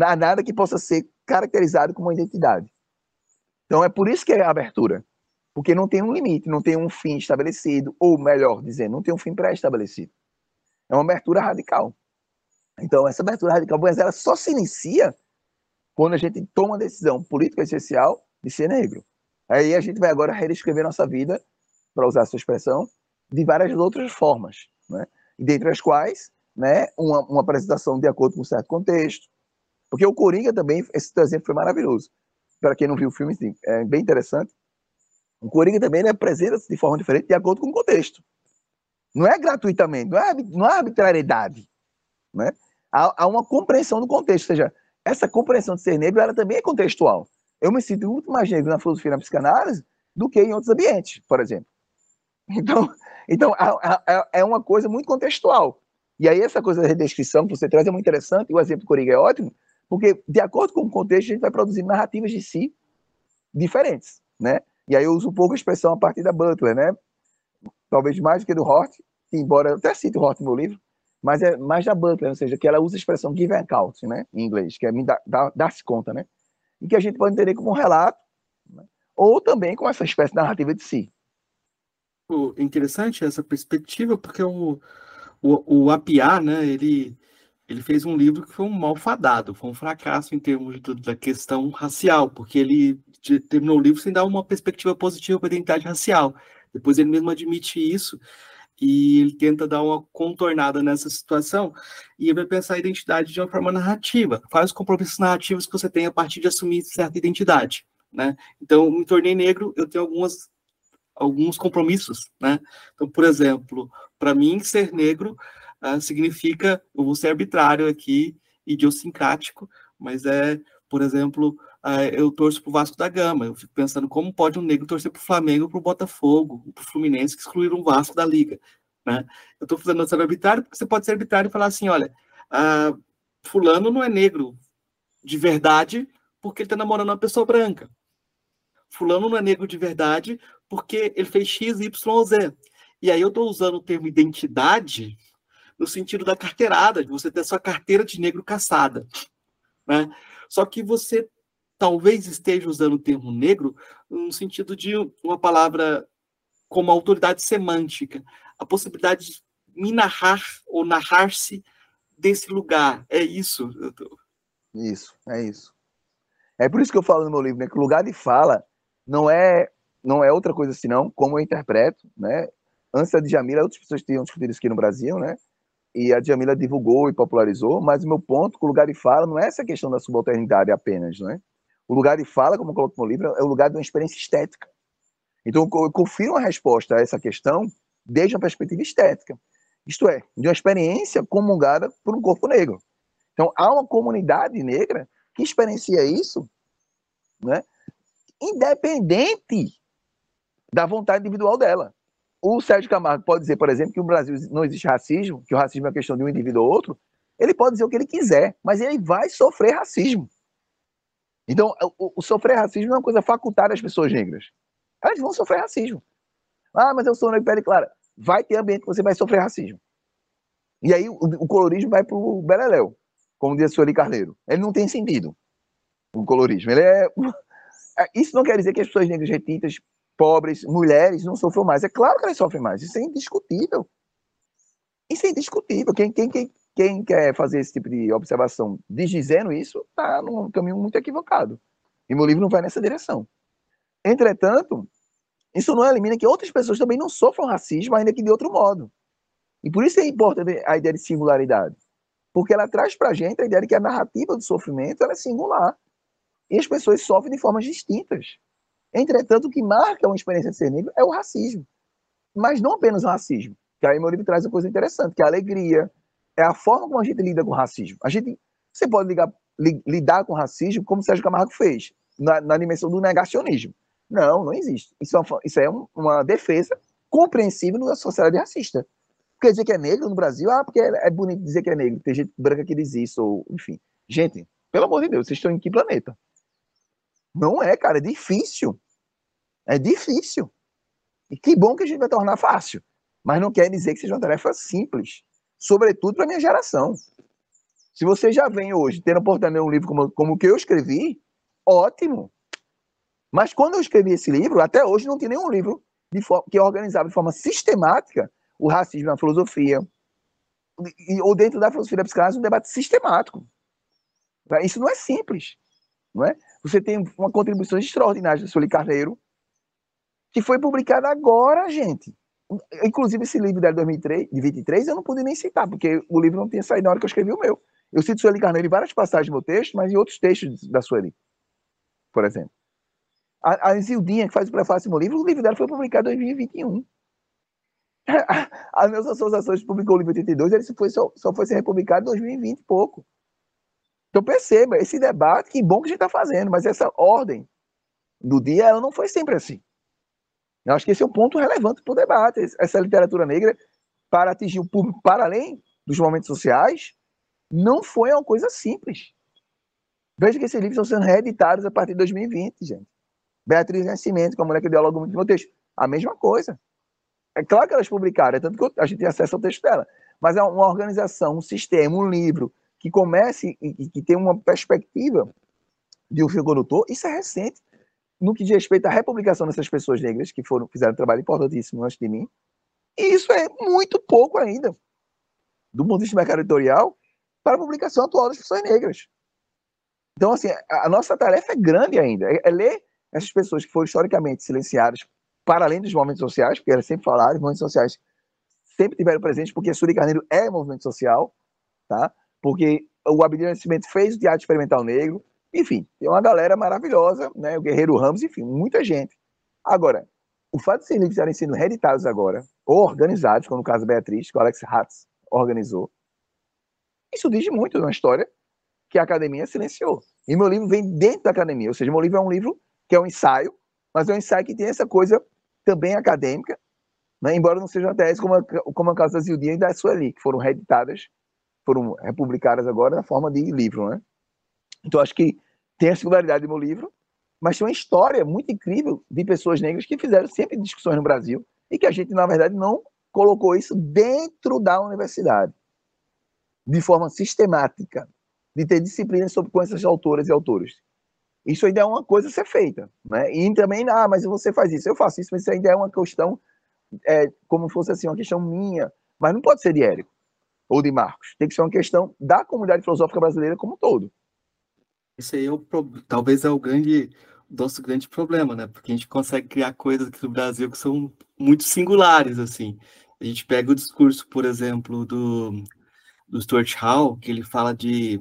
A nada que possa ser caracterizado como uma identidade. Então é por isso que é a abertura. Porque não tem um limite, não tem um fim estabelecido, ou melhor dizendo, não tem um fim pré-estabelecido. É uma abertura radical. Então, essa abertura radical, mas ela só se inicia quando a gente toma a decisão política essencial de ser negro. Aí a gente vai agora reescrever nossa vida, para usar a sua expressão, de várias outras formas, né? dentre as quais né, uma, uma apresentação de acordo com um certo contexto. Porque o Coringa também, esse exemplo foi maravilhoso. Para quem não viu o filme, é bem interessante. O Coringa também apresenta-se de forma diferente de acordo com o contexto. Não é gratuitamente, não é, não é arbitrariedade. Né? Há, há, uma compreensão do contexto, ou seja, essa compreensão de ser negro ela também é contextual. Eu me sinto muito mais negro na filosofia e na psicanálise do que em outros ambientes, por exemplo. Então, então é uma coisa muito contextual. E aí essa coisa da redescrição que você traz é muito interessante, e o exemplo do Coringa é ótimo, porque de acordo com o contexto a gente vai produzir narrativas de si diferentes, né? E aí eu uso um pouco a expressão a partir da Butler, né? Talvez mais do que do Hort, embora eu até cite o Hort no meu livro, mas é mais da Butler, ou seja, que ela usa a expressão give and count, né? Em inglês, que é dar-se conta, né? E que a gente pode entender como um relato, né? ou também como essa espécie de narrativa de si. Interessante essa perspectiva, porque o, o, o né, ele, ele fez um livro que foi um malfadado, foi um fracasso em termos de, da questão racial, porque ele terminou o livro sem dar uma perspectiva positiva para a identidade racial. Depois ele mesmo admite isso e ele tenta dar uma contornada nessa situação e ele vai pensar a identidade de uma forma narrativa. Quais os compromissos narrativos que você tem a partir de assumir certa identidade, né? Então, me tornei negro, eu tenho algumas alguns compromissos, né? Então, por exemplo, para mim ser negro uh, significa eu vou ser arbitrário aqui, idiosincrático, mas é, por exemplo, eu torço para o Vasco da Gama. Eu fico pensando como pode um negro torcer para o Flamengo, para o Botafogo, para o Fluminense que excluíram o Vasco da Liga, né? Eu estou fazendo ser arbitrário porque você pode ser arbitrário e falar assim, olha, uh, fulano não é negro de verdade porque ele está namorando uma pessoa branca. Fulano não é negro de verdade porque ele fez X, Y, Z. E aí eu estou usando o termo identidade no sentido da carteirada, de você ter sua carteira de negro caçada. Né? Só que você talvez esteja usando o termo negro no sentido de uma palavra como autoridade semântica, a possibilidade de me narrar ou narrar-se desse lugar. É isso. Isso, é isso. É por isso que eu falo no meu livro, né, que lugar de fala não é não é outra coisa senão como eu interpreto, né? Antes da Djamila, outras pessoas tinham discutido isso aqui no Brasil, né? E a Djamila divulgou e popularizou, mas o meu ponto com o lugar de fala não é essa questão da subalternidade apenas, né? O lugar de fala, como eu coloco no livro, é o lugar de uma experiência estética. Então, eu confiro uma resposta a essa questão desde uma perspectiva estética. Isto é, de uma experiência comungada por um corpo negro. Então, há uma comunidade negra que experiencia isso, né? independente da vontade individual dela. O Sérgio Camargo pode dizer, por exemplo, que no Brasil não existe racismo, que o racismo é uma questão de um indivíduo ou outro. Ele pode dizer o que ele quiser, mas ele vai sofrer racismo. Então, o, o sofrer racismo é uma coisa facultada às pessoas negras. Elas vão sofrer racismo. Ah, mas eu sou negro, pele clara. Vai ter ambiente que você vai sofrer racismo. E aí o, o colorismo vai para o beleléu, como diz a Sueli Carneiro. Ele não tem sentido, o colorismo. Ele é é, isso não quer dizer que as pessoas negras retitas, pobres, mulheres, não sofram mais. É claro que elas sofrem mais. Isso é indiscutível. Isso é indiscutível. Quem, quem, quem, quem quer fazer esse tipo de observação dizendo isso, está num caminho muito equivocado. E meu livro não vai nessa direção. Entretanto, isso não elimina que outras pessoas também não sofram racismo, ainda que de outro modo. E por isso é importante a ideia de singularidade. Porque ela traz para a gente a ideia de que a narrativa do sofrimento é singular. E as pessoas sofrem de formas distintas. Entretanto, o que marca uma experiência de ser negro é o racismo. Mas não apenas o racismo. Que aí meu livro traz uma coisa interessante, que é a alegria. É a forma como a gente lida com o racismo. A gente, você pode ligar, li, lidar com o racismo como o Sérgio Camargo fez, na, na dimensão do negacionismo. Não, não existe. Isso é uma, isso é uma defesa compreensível da sociedade racista. Quer dizer que é negro no Brasil? Ah, porque é, é bonito dizer que é negro. Tem gente branca que diz isso, ou enfim. Gente, pelo amor de Deus, vocês estão em que planeta? Não é, cara, é difícil. É difícil. E que bom que a gente vai tornar fácil. Mas não quer dizer que seja uma tarefa simples. Sobretudo para a minha geração. Se você já vem hoje tendo a oportunidade de ler um livro como, como o que eu escrevi, ótimo. Mas quando eu escrevi esse livro, até hoje não tem nenhum livro que organizava de forma sistemática o racismo na filosofia. E, ou dentro da filosofia da psicanálise, um debate sistemático. Isso não é simples. Não é? Você tem uma contribuição extraordinária do Sueli Carneiro, que foi publicada agora, gente. Inclusive, esse livro de 2003, de 23, eu não pude nem citar, porque o livro não tinha saído na hora que eu escrevi o meu. Eu cito Sueli Carneiro em várias passagens do meu texto, mas em outros textos da Sueli, por exemplo. A, a Zildinha, que faz o prefácio do meu livro, o livro dela foi publicado em 2021. A Neuza associações publicou o livro 82, ele foi, só, só foi ser republicado em 2020 e pouco. Então perceba, esse debate, que bom que a gente está fazendo, mas essa ordem do dia, ela não foi sempre assim. Eu acho que esse é um ponto relevante para o debate. Essa literatura negra, para atingir o público para além dos momentos sociais, não foi uma coisa simples. Veja que esses livros estão sendo reeditados a partir de 2020, gente. Beatriz Nascimento, com a mulher que dialoga muito meu texto. A mesma coisa. É claro que elas publicaram, é tanto que a gente tem acesso ao texto dela. Mas é uma organização, um sistema, um livro que comece e que tem uma perspectiva de um fio condutor, isso é recente. No que diz respeito à republicação dessas pessoas negras, que foram fizeram um trabalho importantíssimo antes de mim, e isso é muito pouco ainda, do ponto de vista mercado para a publicação atual das pessoas negras. Então, assim, a nossa tarefa é grande ainda. É, é ler essas pessoas que foram historicamente silenciadas, para além dos movimentos sociais, porque elas sempre falaram, os movimentos sociais sempre tiveram presentes, porque Suri Carneiro é movimento social, tá? Porque o Abdiel Nascimento fez o Teatro Experimental Negro, enfim, tem uma galera maravilhosa, né? O Guerreiro Ramos, enfim, muita gente. Agora, o fato de esses estarem sendo reeditados agora, ou organizados, como no caso Beatriz, que o Alex Hatz organizou, isso diz muito na história que a academia silenciou. E meu livro vem dentro da academia, ou seja, meu livro é um livro que é um ensaio, mas é um ensaio que tem essa coisa também acadêmica, né? embora não seja uma tese como a, como a Casa Zildinha e da Sueli, que foram reeditadas, foram republicadas agora na forma de livro. Né? Então, acho que tem a singularidade do meu livro, mas tem uma história muito incrível de pessoas negras que fizeram sempre discussões no Brasil e que a gente, na verdade, não colocou isso dentro da universidade de forma sistemática, de ter disciplinas sobre com essas autoras e autores. Isso ainda é uma coisa a ser feita. Né? E também, ah, mas você faz isso, eu faço isso, mas isso ainda é uma questão, é, como fosse assim, uma questão minha. Mas não pode ser de Érico ou de Marcos. Tem que ser uma questão da comunidade filosófica brasileira como um todo. Isso aí é o, talvez é o grande nosso grande problema, né? Porque a gente consegue criar coisas aqui no Brasil que são muito singulares, assim. A gente pega o discurso, por exemplo, do do Stuart Hall, que ele fala de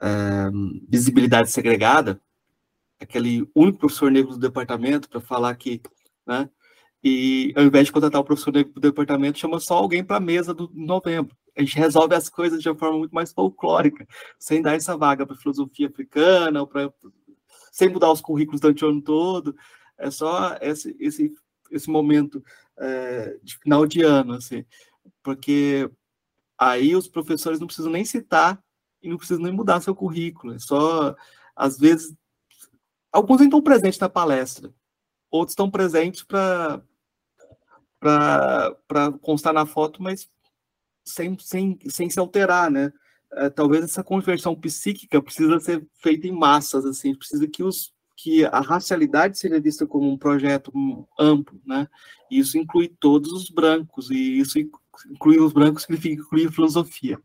uh, visibilidade segregada, aquele único professor negro do departamento para falar que, né, e ao invés de contratar o professor do departamento, chama só alguém para a mesa do novembro. A gente resolve as coisas de uma forma muito mais folclórica, sem dar essa vaga para filosofia africana, pra, sem mudar os currículos durante o ano todo. É só esse, esse, esse momento é, de final de ano, assim, porque Aí os professores não precisam nem citar e não precisam nem mudar seu currículo. É só, às vezes, alguns estão presentes na palestra, outros estão presentes para para constar na foto, mas sem, sem, sem se alterar, né? É, talvez essa conversão psíquica precisa ser feita em massas, assim, precisa que os que a racialidade seja vista como um projeto amplo, né? Isso inclui todos os brancos e isso incluir os brancos significa incluir filosofia.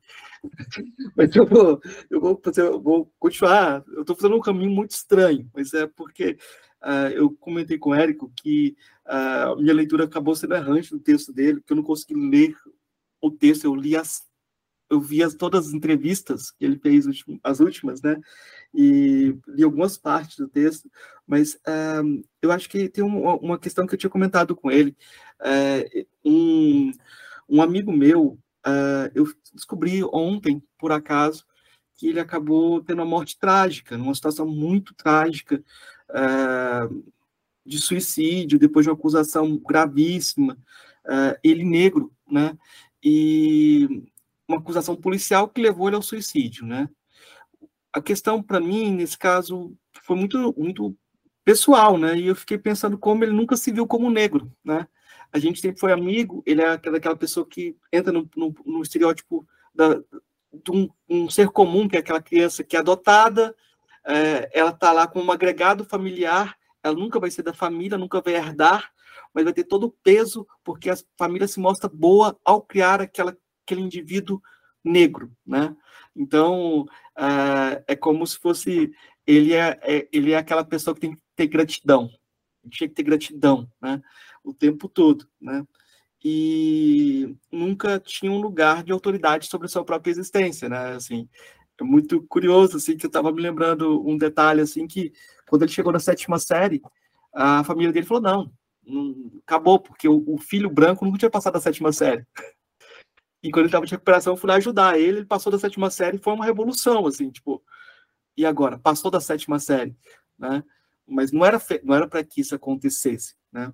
mas eu vou, eu vou, fazer, eu vou continuar. Eu estou fazendo um caminho muito estranho, mas é porque uh, eu comentei com o Érico que uh, minha leitura acabou sendo errante do texto dele, que eu não consegui ler o texto, eu li as eu vi as, todas as entrevistas que ele fez, as últimas, né? E li algumas partes do texto, mas uh, eu acho que tem uma, uma, questão que eu tinha comentado com ele. Um, um amigo meu, uh, eu descobri ontem, por acaso, que ele acabou tendo uma morte trágica, numa situação muito trágica, de suicídio, depois de uma acusação gravíssima, uh, ele negro, né? E uma acusação policial que levou ele ao suicídio, né? A questão para mim, nesse caso, foi muito, muito pessoal, né? E eu fiquei pensando como ele nunca se viu como negro, né? a gente sempre foi amigo, ele é aquela pessoa que entra no, no, no estereótipo da, de um, um, ser comum, que é aquela criança que é adotada, é, ela está lá com um agregado familiar, ela nunca vai ser da família, nunca vai herdar, mas vai ter todo o peso, porque a família se mostra boa ao criar aquela, aquele indivíduo negro, né? Então, é, é como se fosse, ele é, é, ele é aquela pessoa que tem que ter gratidão, tinha que ter gratidão, né? o tempo todo, né? e nunca tinha um lugar de autoridade sobre a sua própria existência, né? Assim, é muito curioso, assim, que eu estava me lembrando um detalhe, assim, que quando ele chegou na sétima série, a família dele falou, não, não acabou, porque o, o, filho branco nunca tinha passado da sétima série. E quando ele estava de recuperação, eu fui lá ajudar ele, ele passou da sétima série, foi uma revolução, assim, tipo, e agora? Passou da sétima série, né? Mas não era, não era para que isso acontecesse, né?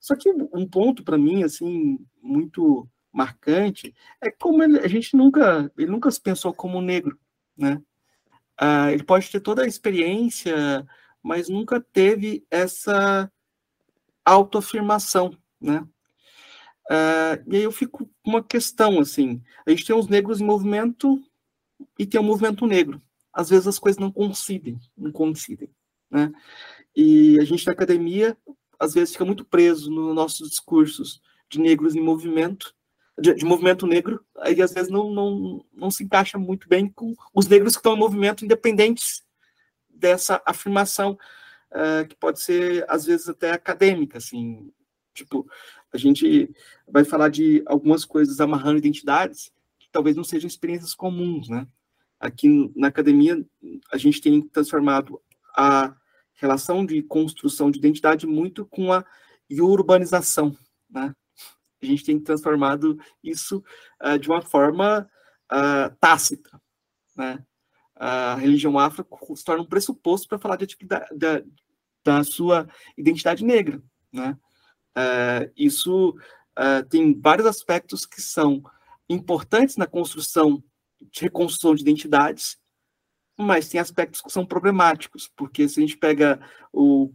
Só que um ponto para mim, assim, muito marcante, é como ele, a gente nunca, ele nunca se pensou como negro, né? Ah, ele pode ter toda a experiência, mas nunca teve essa autoafirmação, né? Ah, e aí eu fico com uma questão, assim, a gente tem os negros em movimento e tem o movimento negro. Às vezes as coisas não coincidem, não coincidem, né? E a gente na academia, às vezes, fica muito preso nos nossos discursos de negros em movimento, de, de, movimento negro, aí às vezes não, não, não se encaixa muito bem com os negros que estão em movimento independentes dessa afirmação, uh, que pode ser, às vezes, até acadêmica, assim, tipo, a gente vai falar de algumas coisas amarrando identidades que talvez não sejam experiências comuns, né? Aqui na academia, a gente tem transformado a relação de construção de identidade muito com a urbanização, né? A gente tem transformado isso uh, de uma forma uh, tácita, né? A religião afro se torna um pressuposto para falar de, da, da, da, sua identidade negra, né? Uh, isso tem vários aspectos que são importantes na construção de reconstrução de identidades, mas tem aspectos que são problemáticos, porque se a gente pega o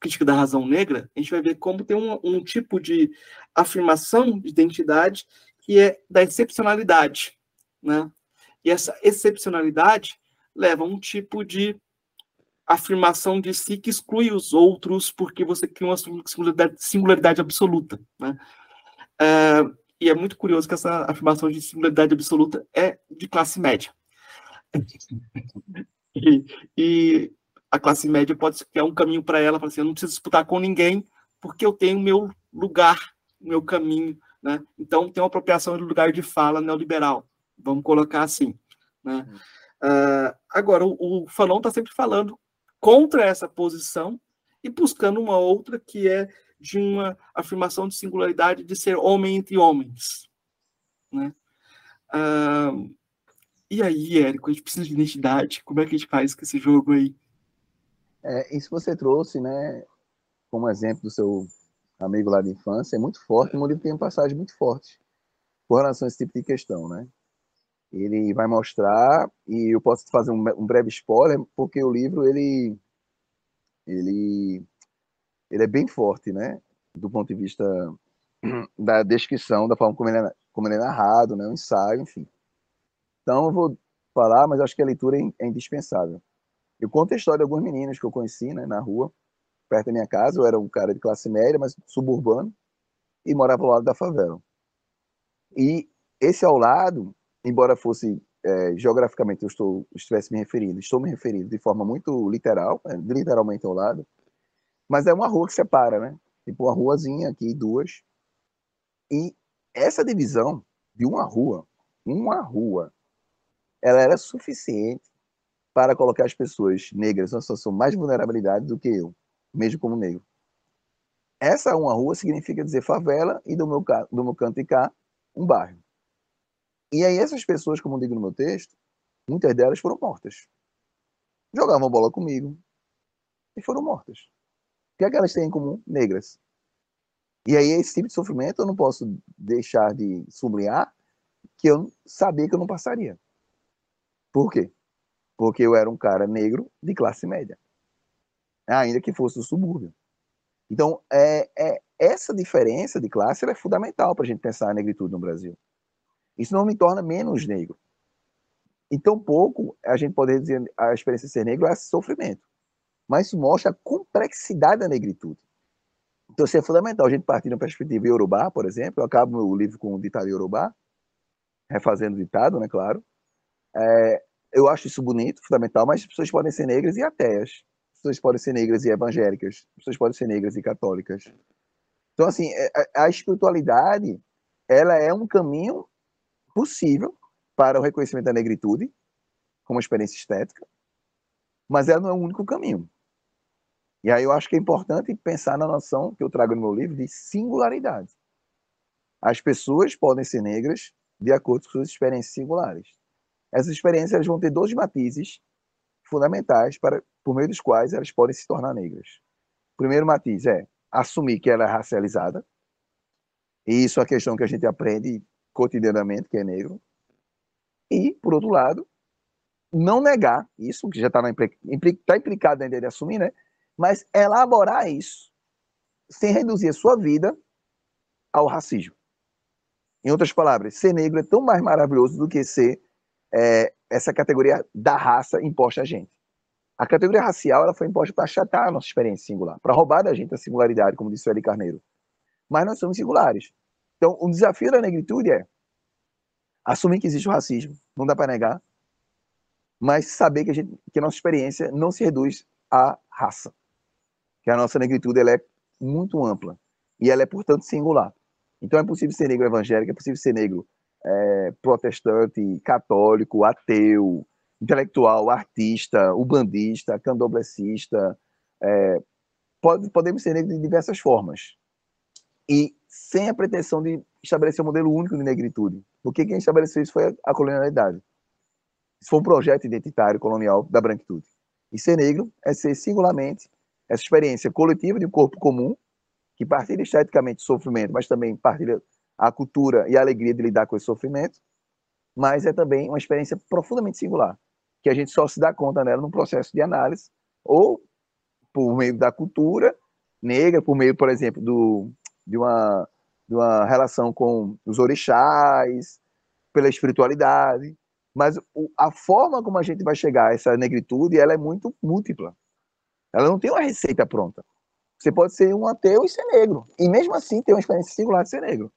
crítica da razão negra, a gente vai ver como tem um, um tipo de afirmação de identidade que é da excepcionalidade, né? E essa excepcionalidade leva a um tipo de afirmação de si que exclui os outros porque você cria uma singularidade, singularidade absoluta, né? É, e é muito curioso que essa afirmação de singularidade absoluta é de classe média. e, a classe média pode criar um caminho para ela, assim, eu não preciso disputar com ninguém, porque eu tenho meu lugar, meu caminho, né? Então tem uma apropriação do lugar de fala neoliberal, vamos colocar assim, né? Uh, agora, o, o Fanon está sempre falando contra essa posição e buscando uma outra que é de uma afirmação de singularidade de ser homem entre homens, né? Uh, e aí, Érico, a gente precisa de identidade, como é que a gente faz com esse jogo aí? É, isso você trouxe, né, como exemplo do seu amigo lá de infância, é muito forte, o livro tem uma passagem muito forte com relação a esse tipo de questão, né? Ele vai mostrar, e eu posso fazer um, um breve spoiler, porque o livro, ele, ele, ele é bem forte, né? Do ponto de vista da descrição, da forma como ele é, como ele é narrado, né? O ensaio, enfim. Então, eu vou falar, mas acho que a leitura é, é indispensável. Eu conto a história de alguns meninos que eu conheci né, na rua, perto da minha casa. Eu era um cara de classe média, mas suburbano, e morava ao lado da favela. E esse ao lado, embora fosse é, geograficamente eu estou estivesse me referindo, estou me referindo de forma muito literal, é, literalmente ao lado, mas é uma rua que separa, né? Tipo uma ruazinha aqui, duas. E essa divisão de uma rua, uma rua, ela era suficiente para colocar as pessoas negras numa situação mais vulnerabilidade do que eu, mesmo como negro. Essa uma rua significa dizer favela e do meu, do meu canto e cá, um bairro. E aí essas pessoas, como eu digo no meu texto, muitas delas foram mortas. Jogavam bola comigo e foram mortas. O que é que elas têm em comum? Negras. E aí esse tipo de sofrimento eu não posso deixar de sublinhar que eu sabia que eu não passaria. Por quê? Porque eu era um cara negro de classe média, ainda que fosse do subúrbio. Então, é, é essa diferença de classe é fundamental para a gente pensar a negritude no Brasil. Isso não me torna menos negro. E pouco a gente pode dizer a experiência de ser negro é sofrimento. Mas isso mostra a complexidade da negritude. Então, isso é fundamental. A gente partir de uma perspectiva iorubá, por exemplo. Eu acabo o livro com um ditado iorubá, refazendo o ditado, né, claro. É, eu acho isso bonito, fundamental, mas as pessoas podem ser negras e ateias. As pessoas podem ser negras e evangélicas. As pessoas podem ser negras e católicas. Então, assim, é, é, a espiritualidade, ela é um caminho possível para o reconhecimento da negritude, como experiência estética, mas ela não é o único caminho. E aí eu acho que é importante pensar na noção que eu trago no meu livro de singularidade. As pessoas podem ser negras de acordo com suas experiências singulares. Essas experiências vão ter dois matizes fundamentais para, por meio dos quais elas podem se tornar negras. O primeiro matiz é assumir que ela é racializada, e isso é a questão que a gente aprende cotidianamente, que é negro. E, por outro lado, não negar isso, que já está tá implicado na ideia de assumir, né? mas elaborar isso sem reduzir a sua vida ao racismo. Em outras palavras, ser negro é tão mais maravilhoso do que ser é, essa categoria da raça imposta a gente. A categoria racial ela foi imposta para achatar a nossa experiência singular, para roubar da gente a singularidade, como disse o Eli Carneiro. Mas nós somos singulares. Então, o desafio da negritude é assumir que existe o racismo, não dá para negar, mas saber que a, gente, que a nossa experiência não se reduz à raça. Que a nossa negritude ela é muito ampla e ela é, portanto, singular. Então, é possível ser negro evangélico, é possível ser negro é, protestante, católico, ateu, intelectual, artista, ubandista, candomblessista. É, pode, podemos ser negros de diversas formas. E sem a pretensão de estabelecer um modelo único de negritude. Porque quem estabeleceu isso foi a colonialidade. Isso foi um projeto identitário colonial da branquitude. E ser negro é ser singularmente essa experiência coletiva de um corpo comum, que partilha esteticamente sofrimento, mas também partilha a cultura e a alegria de lidar com esse sofrimento, mas é também uma experiência profundamente singular, que a gente só se dá conta nela num processo de análise, ou por meio da cultura negra, por meio, por exemplo, do, de, uma, de uma relação com os orixás, pela espiritualidade, mas a forma como a gente vai chegar a essa negritude, ela é muito múltipla. Ela não tem uma receita pronta. Você pode ser um ateu e ser negro, e mesmo assim ter uma experiência singular de ser negro.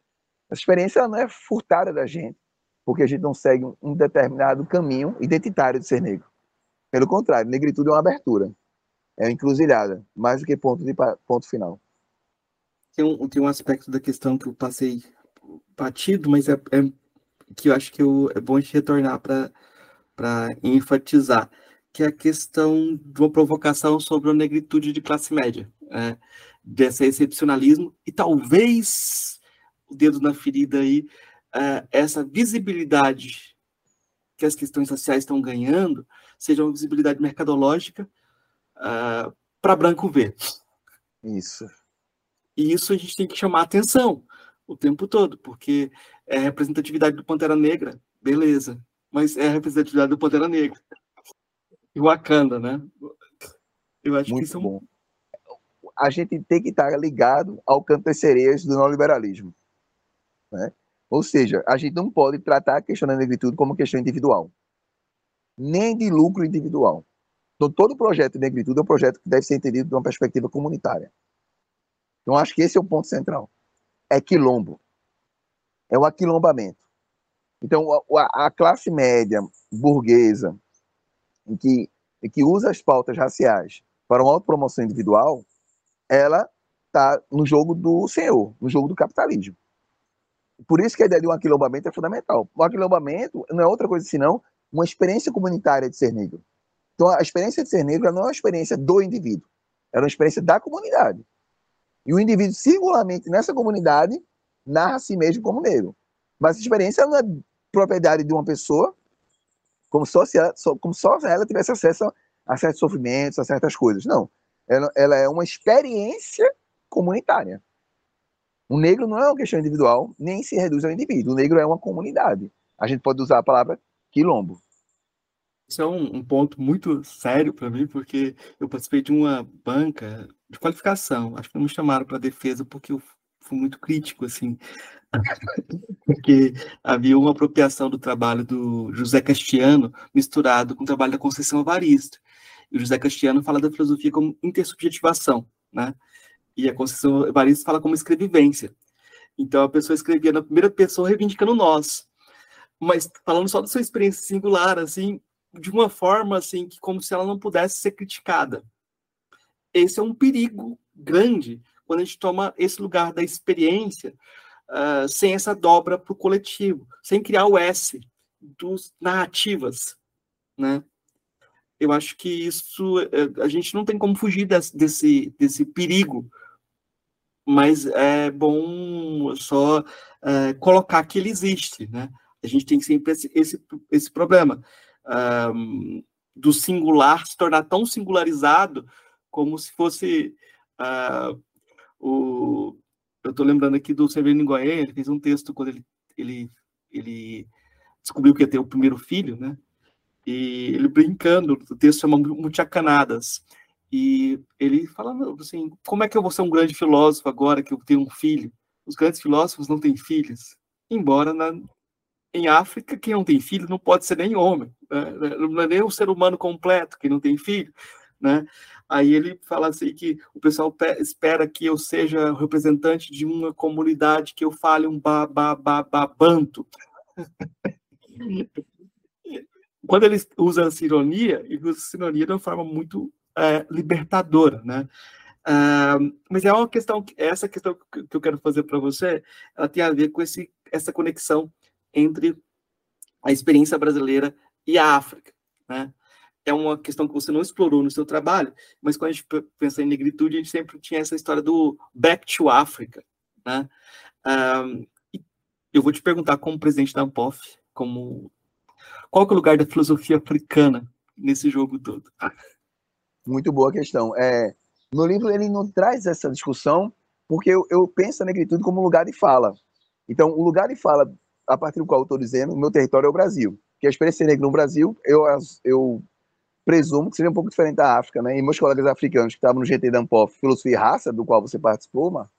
A experiência não é furtada da gente, porque a gente não segue um determinado caminho identitário de ser negro. Pelo contrário, negritude é uma abertura, é uma encruzilhada, mais do que ponto, de, ponto final. Tem um, tem um aspecto da questão que eu passei batido, mas é, é que eu acho que eu, é bom a gente retornar para enfatizar, que é a questão de uma provocação sobre a negritude de classe média, é, desse excepcionalismo, e talvez o dedo na ferida aí, uh, essa visibilidade que as questões sociais estão ganhando seja uma visibilidade mercadológica uh, é, para branco ver. Isso. E isso a gente tem que chamar atenção o tempo todo, porque é a representatividade do Pantera Negra, beleza, mas é a representatividade do Pantera Negra. E Wakanda, né? Eu acho Muito que isso bom. A gente tem que estar ligado ao canto das sereias do neoliberalismo. Né? Ou seja, a gente não pode tratar a questão da negritude como questão individual, nem de lucro individual. Então, todo projeto de negritude é um projeto que deve ser entendido de uma perspectiva comunitária. Então, acho que esse é o ponto central. É quilombo. É o aquilombamento. Então, a, a classe média burguesa, em que, em que usa as pautas raciais para uma autopromoção individual, ela está no jogo do senhor, no jogo do capitalismo. Por isso que a ideia de um aquilombamento é fundamental. O aquilombamento não é outra coisa senão uma experiência comunitária de ser negro. Então, a experiência de ser negro não é uma experiência do indivíduo, é uma experiência da comunidade. E o indivíduo, singularmente nessa comunidade, narra a si mesmo como negro. Mas a experiência não é propriedade de uma pessoa, como só se ela, como só ela tivesse acesso a certos sofrimentos, a certas coisas. Não. Ela, ela é uma experiência comunitária. O negro não é uma questão individual, nem se reduz ao indivíduo. O negro é uma comunidade. A gente pode usar a palavra quilombo. Isso é um, um ponto muito sério para mim, porque eu participei de uma banca de qualificação. Acho que não me chamaram para defesa porque eu fui muito crítico, assim, porque havia uma apropriação do trabalho do José Castiano misturado com o trabalho da Conceição Avarista. E o José Castiano fala da filosofia como intersubjetivação, né? E a Conceição Evaristo fala como escrevivência. Então a pessoa escrevia na primeira pessoa reivindicando nós, mas falando só da sua experiência singular, assim, de uma forma assim que como se ela não pudesse ser criticada. Esse é um perigo grande quando a gente toma esse lugar da experiência uh, sem essa dobra para o coletivo, sem criar o S dos narrativas, né? Eu acho que isso eh, a gente não tem como fugir desse, desse, desse perigo, mas é bom só é, colocar que ele existe, né? A gente tem sempre esse, esse, esse problema um, do singular se tornar tão singularizado como se fosse uh, o eu estou lembrando aqui do Severino Goyen, ele fez um texto quando ele, ele, ele descobriu que ia ter o primeiro filho, né? E ele brincando, o texto chama Muchacanadas. E ele fala assim: como é que eu vou ser um grande filósofo agora que eu tenho um filho? Os grandes filósofos não têm filhos. Embora na, em África, quem não tem filho não pode ser nem homem, né? não é nem um ser humano completo, quem não tem filho. Né? Aí ele fala assim que o pessoal espera que eu seja representante de uma comunidade que eu fale um babanto. Quando ele usa a ironia, ele usa a ironia de uma forma muito é, libertadora, né? Uh, mas é uma questão, essa questão que eu quero fazer para você, ela tem a ver com esse, essa conexão entre a experiência brasileira e a África, né? É uma questão que você não explorou no seu trabalho, mas quando a gente pensa em negritude, a gente sempre tinha essa história do back to Africa, né? Uh, eu vou te perguntar como presidente da Ampof, como qual é o lugar da filosofia africana nesse jogo todo? Muito boa questão. É, no livro ele não traz essa discussão porque eu, eu penso a negritude como lugar de fala. Então, o lugar de fala a partir do qual eu estou dizendo, o meu território é o Brasil. Que a experiência negra no Brasil, eu, eu presumo que seria um pouco diferente da África, né? E meus colegas africanos que estavam no GT da Ampof, Filosofia e Raça, do qual você participou, Mar,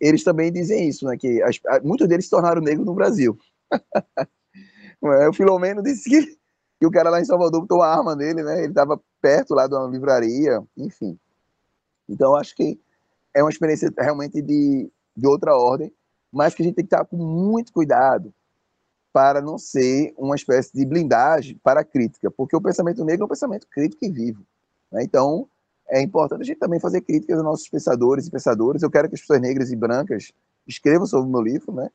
eles também dizem isso, né? Que as, muitos deles se tornaram negros no Brasil. o Filomeno disse que, que o cara lá em Salvador botou a arma nele, né? Ele estava perto lá de uma livraria, enfim. Então, acho que é uma experiência realmente de, de outra ordem, mas que a gente tem que estar com muito cuidado para não ser uma espécie de blindagem para a crítica, porque o pensamento negro é um pensamento crítico e vivo. Né? Então, é importante a gente também fazer críticas aos nossos pensadores e pensadoras. Eu quero que as pessoas negras e brancas escrevam sobre o meu livro, né?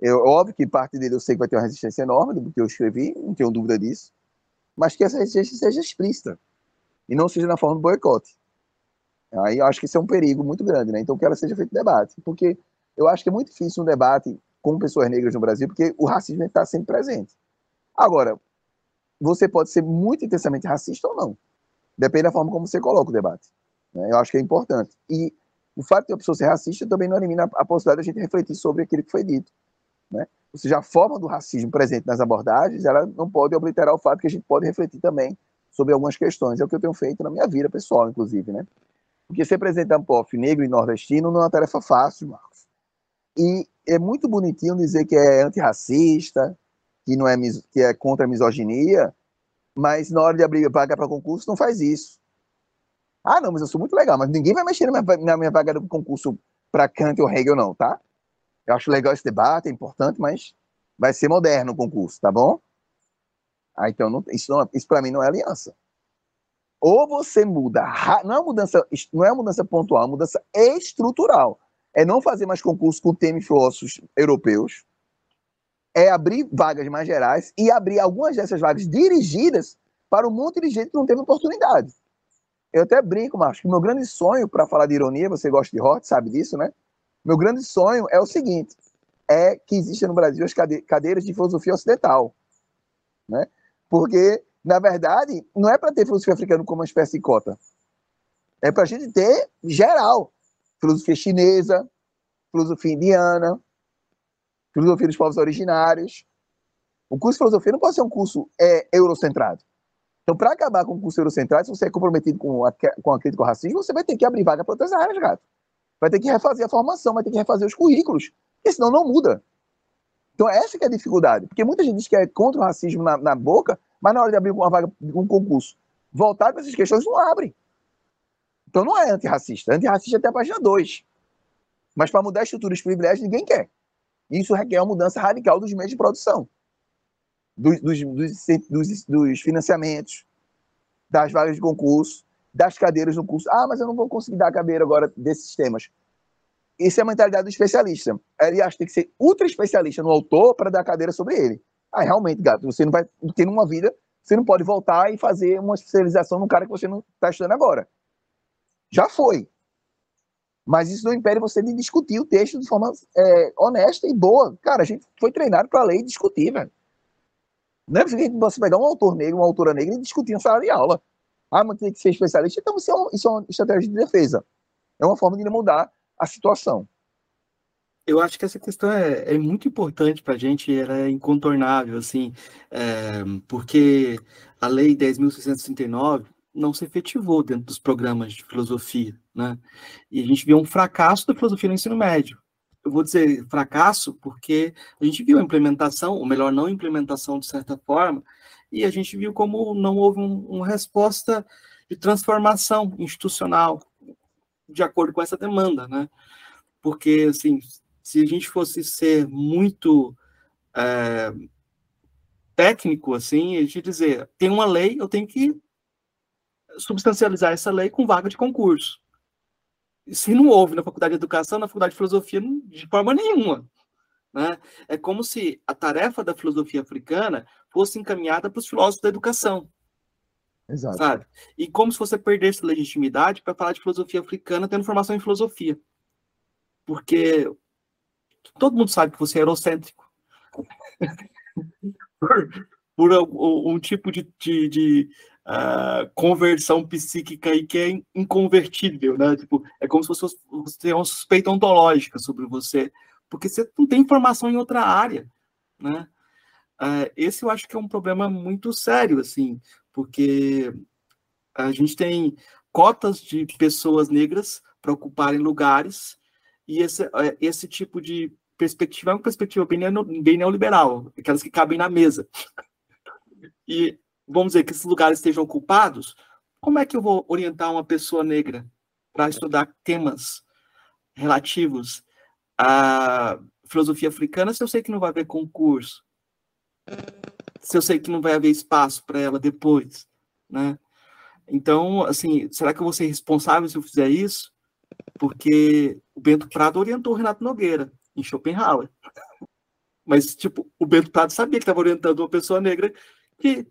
Eu, óbvio que parte dele eu sei que vai ter uma resistência enorme do que eu escrevi, não tenho dúvida disso, mas que essa resistência seja explícita e não seja na forma do boicote. Aí eu acho que isso é um perigo muito grande, né? Então que ela seja feito debate, porque eu acho que é muito difícil um debate com pessoas negras no Brasil, porque o racismo está sempre presente. Agora, você pode ser muito intensamente racista ou não. Depende da forma como você coloca o debate. Né? Eu acho que é importante. E o fato de uma pessoa ser racista também não elimina a possibilidade de a gente refletir sobre aquilo que foi dito. Né? Ou seja, a forma do racismo presente nas abordagens, ela não pode obliterar o fato que a gente pode refletir também sobre algumas questões. É o que eu tenho feito na minha vida pessoal, inclusive, né? Porque ser presidente da ANPOF negro e nordestino não é uma tarefa fácil, Marcos. E é muito bonitinho dizer que é antirracista, que não é que é contra a misoginia, mas na hora de abrir vaga para concurso não faz isso. Ah, não, mas eu sou muito legal, mas ninguém vai mexer na minha, na minha vaga do concurso para Kant ou Hegel, não, tá? Eu acho legal esse debate, é importante, mas vai ser moderno o concurso, tá bom? Ah, então não, isso, não, isso para mim não é aliança. Ou você muda, não é mudança, não é mudança pontual, é mudança estrutural. É não fazer mais concurso com temas filósofos europeus, é abrir vagas mais gerais e abrir algumas dessas vagas dirigidas para um monte de gente que não teve oportunidade. Eu até brinco, Marcos, que meu grande sonho, para falar de ironia, você gosta de Hort, sabe disso, né? Meu grande sonho é o seguinte: é que exista no Brasil as cadeiras de filosofia ocidental, né? Porque na verdade não é para ter filosofia africana como uma espécie de cota, é para a gente ter geral, filosofia chinesa, filosofia indiana, filosofia dos povos originários. O curso de filosofia não pode ser um curso é, eurocentrado. Então, para acabar com o curso eurocentrado, se você é comprometido com a, com a crítica ao racismo, você vai ter que abrir vaga para outras áreas, gato vai ter que refazer a formação, vai ter que refazer os currículos, porque senão não muda. Então essa que é a dificuldade, porque muita gente diz que é contra o racismo na, na boca, mas na hora de abrir uma vaga, um concurso voltado para essas questões, não abre. Então não é antirracista. Antirracista é até a página 2. Mas para mudar a estrutura dos privilégios, ninguém quer. Isso requer uma mudança radical dos meios de produção, dos, dos, dos, dos financiamentos, das vagas de concurso, das cadeiras no curso. Ah, mas eu não vou conseguir dar a cadeira agora desses temas. essa é a mentalidade do especialista. Ele acha que tem que ser ultra especialista no autor para dar cadeira sobre ele. Ah, realmente, gato, você não vai ter numa vida, você não pode voltar e fazer uma especialização no cara que você não está estudando agora. Já foi. Mas isso não impede você de discutir o texto de forma é, honesta e boa. Cara, a gente foi treinado para ler e discutir, velho. Não é possível você pegar um autor negro, uma autora negra e discutir em sala de aula. Ah, mas tem que ser especialista. Então, isso é, um, isso é uma estratégia de defesa. É uma forma de mudar a situação. Eu acho que essa questão é, é muito importante para a gente, ela é incontornável, assim, é, porque a Lei 10.639 não se efetivou dentro dos programas de filosofia, né? E a gente viu um fracasso da filosofia no ensino médio. Eu vou dizer fracasso porque a gente viu a implementação, ou melhor, não implementação de certa forma, e a gente viu como não houve um, uma resposta de transformação institucional de acordo com essa demanda, né? Porque, assim, se a gente fosse ser muito é, técnico, assim, a gente dizer, tem uma lei, eu tenho que substancializar essa lei com vaga de concurso. Se não houve na faculdade de educação, na faculdade de filosofia, de forma nenhuma. Né? É como se a tarefa da filosofia africana fosse encaminhada para os filósofos da educação. Exato. Sabe? E como se você perdesse legitimidade para falar de filosofia africana tendo formação em filosofia. Porque todo mundo sabe que você é eurocêntrico. por, por um, um, tipo de, de, de uh, conversão psíquica aí que é inconvertível, né? Tipo, é como se fosse, você tem uma suspeita ontológica sobre você, porque você não tem informação em outra área, né? Uh, esse eu acho que é um problema muito sério, assim, porque a gente tem cotas de pessoas negras para ocuparem lugares e esse, é, esse tipo de perspectiva é uma perspectiva bem, bem neoliberal, aquelas que cabem na mesa. E vamos dizer que esses lugares estejam ocupados, como é que eu vou orientar uma pessoa negra para estudar temas relativos à filosofia africana se eu sei que não vai haver concurso? Se eu sei que não vai haver espaço para ela depois, né? Então, assim, será que eu vou ser responsável se eu fizer isso? Porque o Bento Prado orientou o Renato Nogueira em Schopenhauer. Mas, tipo, o Bento Prado sabia que estava orientando uma pessoa negra que,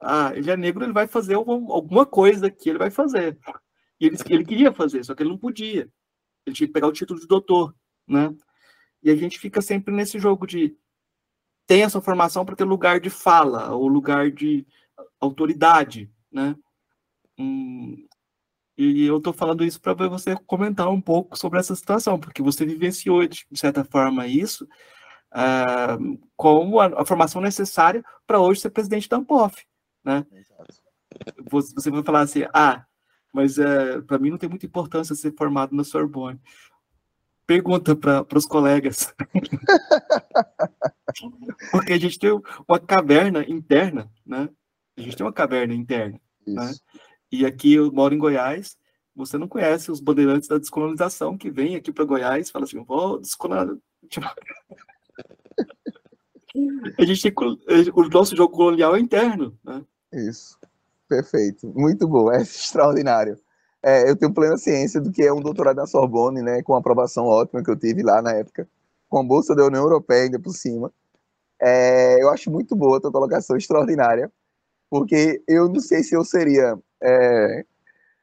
ah, ele é negro, ele vai fazer alguma coisa que ele vai fazer. E ele, ele queria fazer, só que ele não podia. Ele tinha que pegar o título de doutor, né? E a gente fica sempre nesse jogo de tem essa formação para ter lugar de fala, ou lugar de autoridade, né? Hum, e eu estou falando isso para você comentar um pouco sobre essa situação, porque você vivenciou, de certa forma, isso uh, como a, a, formação necessária para hoje ser presidente da Ampof, né? Você, você vai falar assim, ah, mas uh, para mim não tem muita importância ser formado na Sorbonne. Pergunta para os colegas. Porque a gente tem uma caverna interna, né? A gente tem uma caverna interna. Né? E aqui eu moro em Goiás, você não conhece os bandeirantes da descolonização que vêm aqui para Goiás e falam assim: vou descolonizar. a gente tem o nosso jogo colonial é interno. Né? Isso, perfeito, muito bom, é extraordinário. É, eu tenho plena ciência do que é um doutorado na Sorbonne, né, com aprovação ótima que eu tive lá na época com a bolsa da União Europeia ainda por cima. É, eu acho muito boa a tua colocação, extraordinária, porque eu não sei se eu seria. É,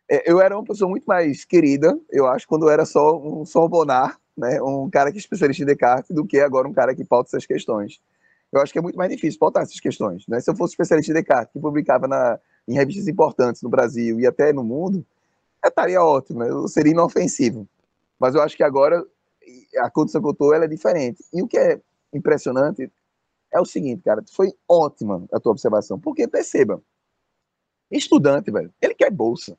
é, eu era uma pessoa muito mais querida, eu acho, quando eu era só um Sorbonar, né, um cara que é especialista em Descartes, do que agora um cara que pauta essas questões. Eu acho que é muito mais difícil pautar essas questões. Né? Se eu fosse especialista em Descartes, que publicava na, em revistas importantes no Brasil e até no mundo, estaria ótimo, né? eu seria inofensivo. Mas eu acho que agora a condição que eu ela é diferente. E o que é impressionante é o seguinte, cara, foi ótima a tua observação, porque perceba, estudante, velho, ele quer bolsa.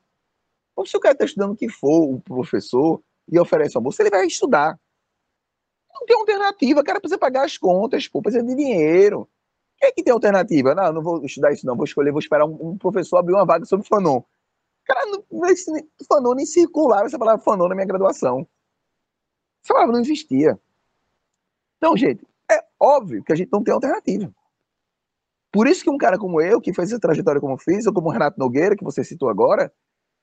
Ou se o cara está estudando o que for, o professor, e oferece uma bolsa, ele vai estudar. Não tem alternativa, cara precisa pagar as contas, pô, precisa de dinheiro. Quem é que tem alternativa? Não, não vou estudar isso, não, vou escolher, vou esperar um, um professor abrir uma vaga sobre Fanon. Cara, não, Fanon nem circulava essa palavra Fanon na minha graduação. Essa palavra não existia. Então, gente, óbvio que a gente não tem alternativa. Por isso que um cara como eu, que fez essa trajetória como fiz, ou como o Renato Nogueira, que você citou agora,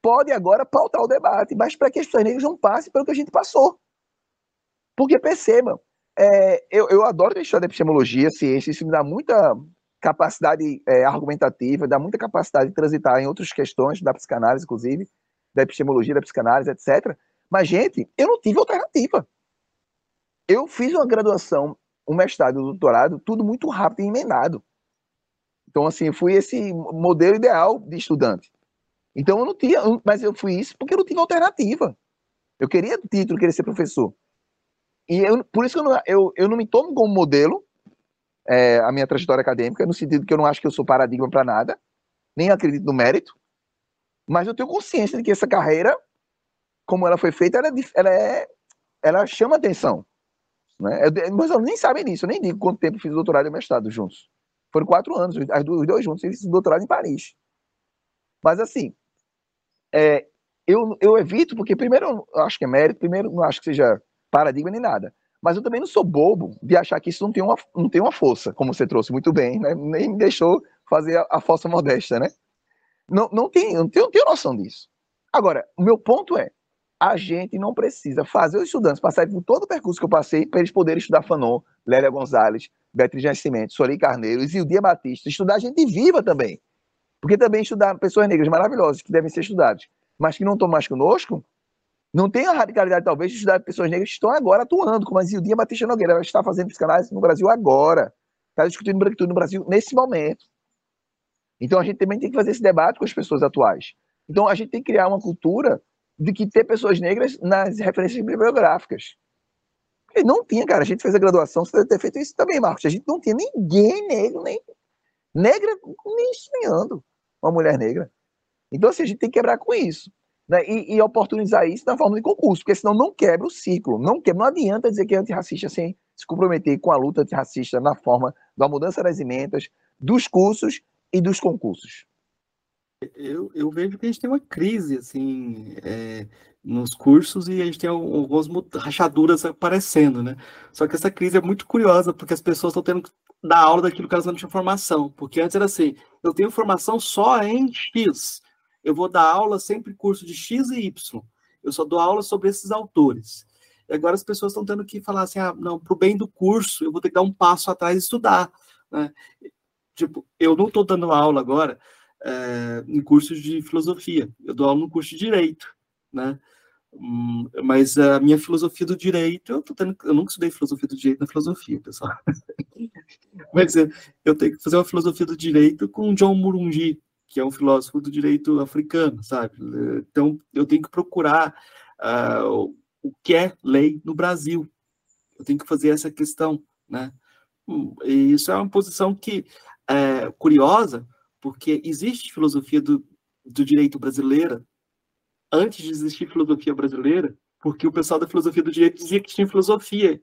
pode agora pautar o debate, mas para que as pessoas negras não passem pelo que a gente passou. Porque perceba, é, eu, eu adoro a história da epistemologia, ciência, isso me dá muita capacidade é, argumentativa, dá muita capacidade de transitar em outras questões, da psicanálise, inclusive, da epistemologia, da psicanálise, etc. Mas, gente, eu não tive alternativa. Eu fiz uma graduação, um mestrado, um doutorado, tudo muito rápido e emendado. Então, assim, fui esse modelo ideal de estudante. Então, eu não tinha, mas eu fui isso porque eu não tive alternativa. Eu queria título, queria ser professor. E eu, por isso que eu não, eu, eu não me tomo como modelo é, a minha trajetória acadêmica, no sentido que eu não acho que eu sou paradigma para nada, nem acredito no mérito, mas eu tenho consciência de que essa carreira, como ela foi feita, ela, é ela, é, ela chama atenção. Né? Eu, nem sabem disso, eu nem digo quanto tempo fiz doutorado e mestrado juntos. Foram quatro anos, os dois juntos, fiz doutorado em Paris. Mas assim, é, eu, eu evito, porque primeiro eu acho que é mérito, primeiro não acho que seja paradigma nem nada. Mas eu também não sou bobo de achar que isso não tem uma, não tem uma força, como você trouxe muito bem, né? Nem me deixou fazer a, a força modesta, né? Não, não, tem, não, tenho, não tenho noção disso. Agora, o meu ponto é, a gente não precisa fazer os estudantes passarem por todo o percurso que eu passei para eles poderem estudar Fanon, Lélia Gonzalez, Beatriz Nascimento, Sori Carneiro, Dia Batista, estudar gente viva também. Porque também estudar pessoas negras maravilhosas que devem ser estudadas, mas que não estão mais conosco, não tem a radicalidade, talvez, de estudar pessoas negras que estão agora atuando, como a Zildinha Batista Nogueira. Ela está fazendo psicanálise no Brasil agora. Está discutindo branquitude no Brasil nesse momento. Então, a gente também tem que fazer esse debate com as pessoas atuais. Então, a gente tem que criar uma cultura de que ter pessoas negras nas referências bibliográficas. Porque não tinha, cara. A gente fez a graduação, você deve ter feito isso também, Marcos. A gente não tinha ninguém negro, nem negra, nem sonhando uma mulher negra. Então, assim, a gente tem que quebrar com isso né, e, e, oportunizar isso na forma de concurso, porque senão não quebra o ciclo. Não, quebra, não adianta dizer que é antirracista sem se comprometer com a luta antirracista na forma da mudança das emendas, dos cursos e dos concursos. Eu, eu vejo que a gente tem uma crise assim é, nos cursos e a gente tem algumas rachaduras aparecendo, né? Só que essa crise é muito curiosa porque as pessoas estão tendo que dar aula daquilo que elas não tinham formação, porque antes era assim, eu tenho formação só em X, eu vou dar aula sempre curso de X e Y. Eu só dou aula sobre esses autores. E agora as pessoas estão tendo que falar assim, ah, não, para o bem do curso, eu vou ter que dar um passo atrás e estudar. Né? Tipo, eu não estou dando aula agora é, em cursos de filosofia, eu dou aula no curso de direito, né? Hum, mas a minha filosofia do direito, eu, tendo, eu nunca estudei filosofia do direito na filosofia, pessoal. mas eu, eu tenho que fazer uma filosofia do direito com John Murungi, que é um filósofo do direito africano, sabe? Então, eu tenho que procurar uh, o que é lei no Brasil. Eu tenho que fazer essa questão, né? E isso é uma posição que é curiosa, porque existe filosofia do, do direito brasileira antes de existir filosofia brasileira, porque o pessoal da filosofia do direito dizia que tinha filosofia,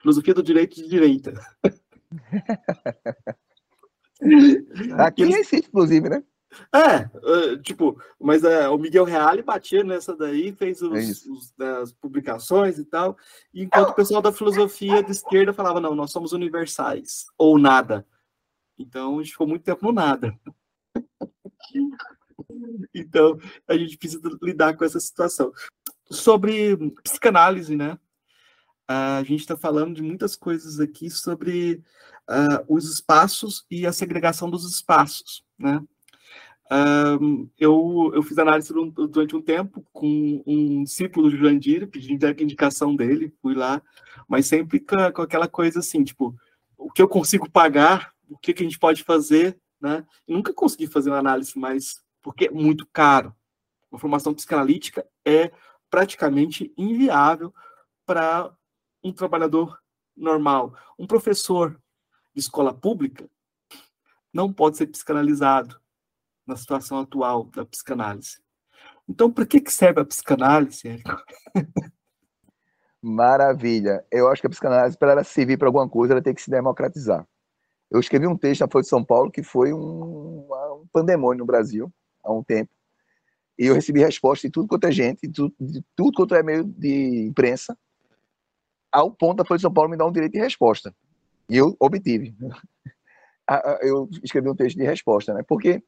filosofia do direito de direita. Aqui nem existe, inclusive, né? É, uh, tipo, mas uh, o Miguel Reale batia nessa daí, fez os, é os, né, as publicações e tal, enquanto o pessoal da filosofia de esquerda falava, não, nós somos universais, ou nada. Então, a gente ficou muito tempo no nada. então, a gente precisa lidar com essa situação. Sobre psicanálise, né? A gente está falando de muitas coisas aqui sobre uh, os espaços e a segregação dos espaços, né? Um, eu, eu fiz análise durante um tempo com um discípulo do Jurandir, pedi indicação dele, fui lá, mas sempre com, aquela coisa assim, tipo, o que eu consigo pagar, o que, que a gente pode fazer, né? Nunca consegui fazer uma análise mais, porque é muito caro. Uma formação psicanalítica é praticamente inviável para um trabalhador normal. Um professor de escola pública não pode ser psicanalizado na situação atual da psicanálise. Então, para que, que serve a psicanálise, Érico? Maravilha. Eu acho que a psicanálise, para ela servir para alguma coisa, ela tem que se democratizar. Eu escrevi um texto na Folha de São Paulo que foi um, um pandemônio no Brasil, há um tempo. E eu recebi resposta de tudo quanto é gente, de tudo, de tudo quanto é meio de imprensa, ao ponto da Folha de São Paulo me dar um direito de resposta. E eu obtive. Eu escrevi um texto de resposta, né? Porque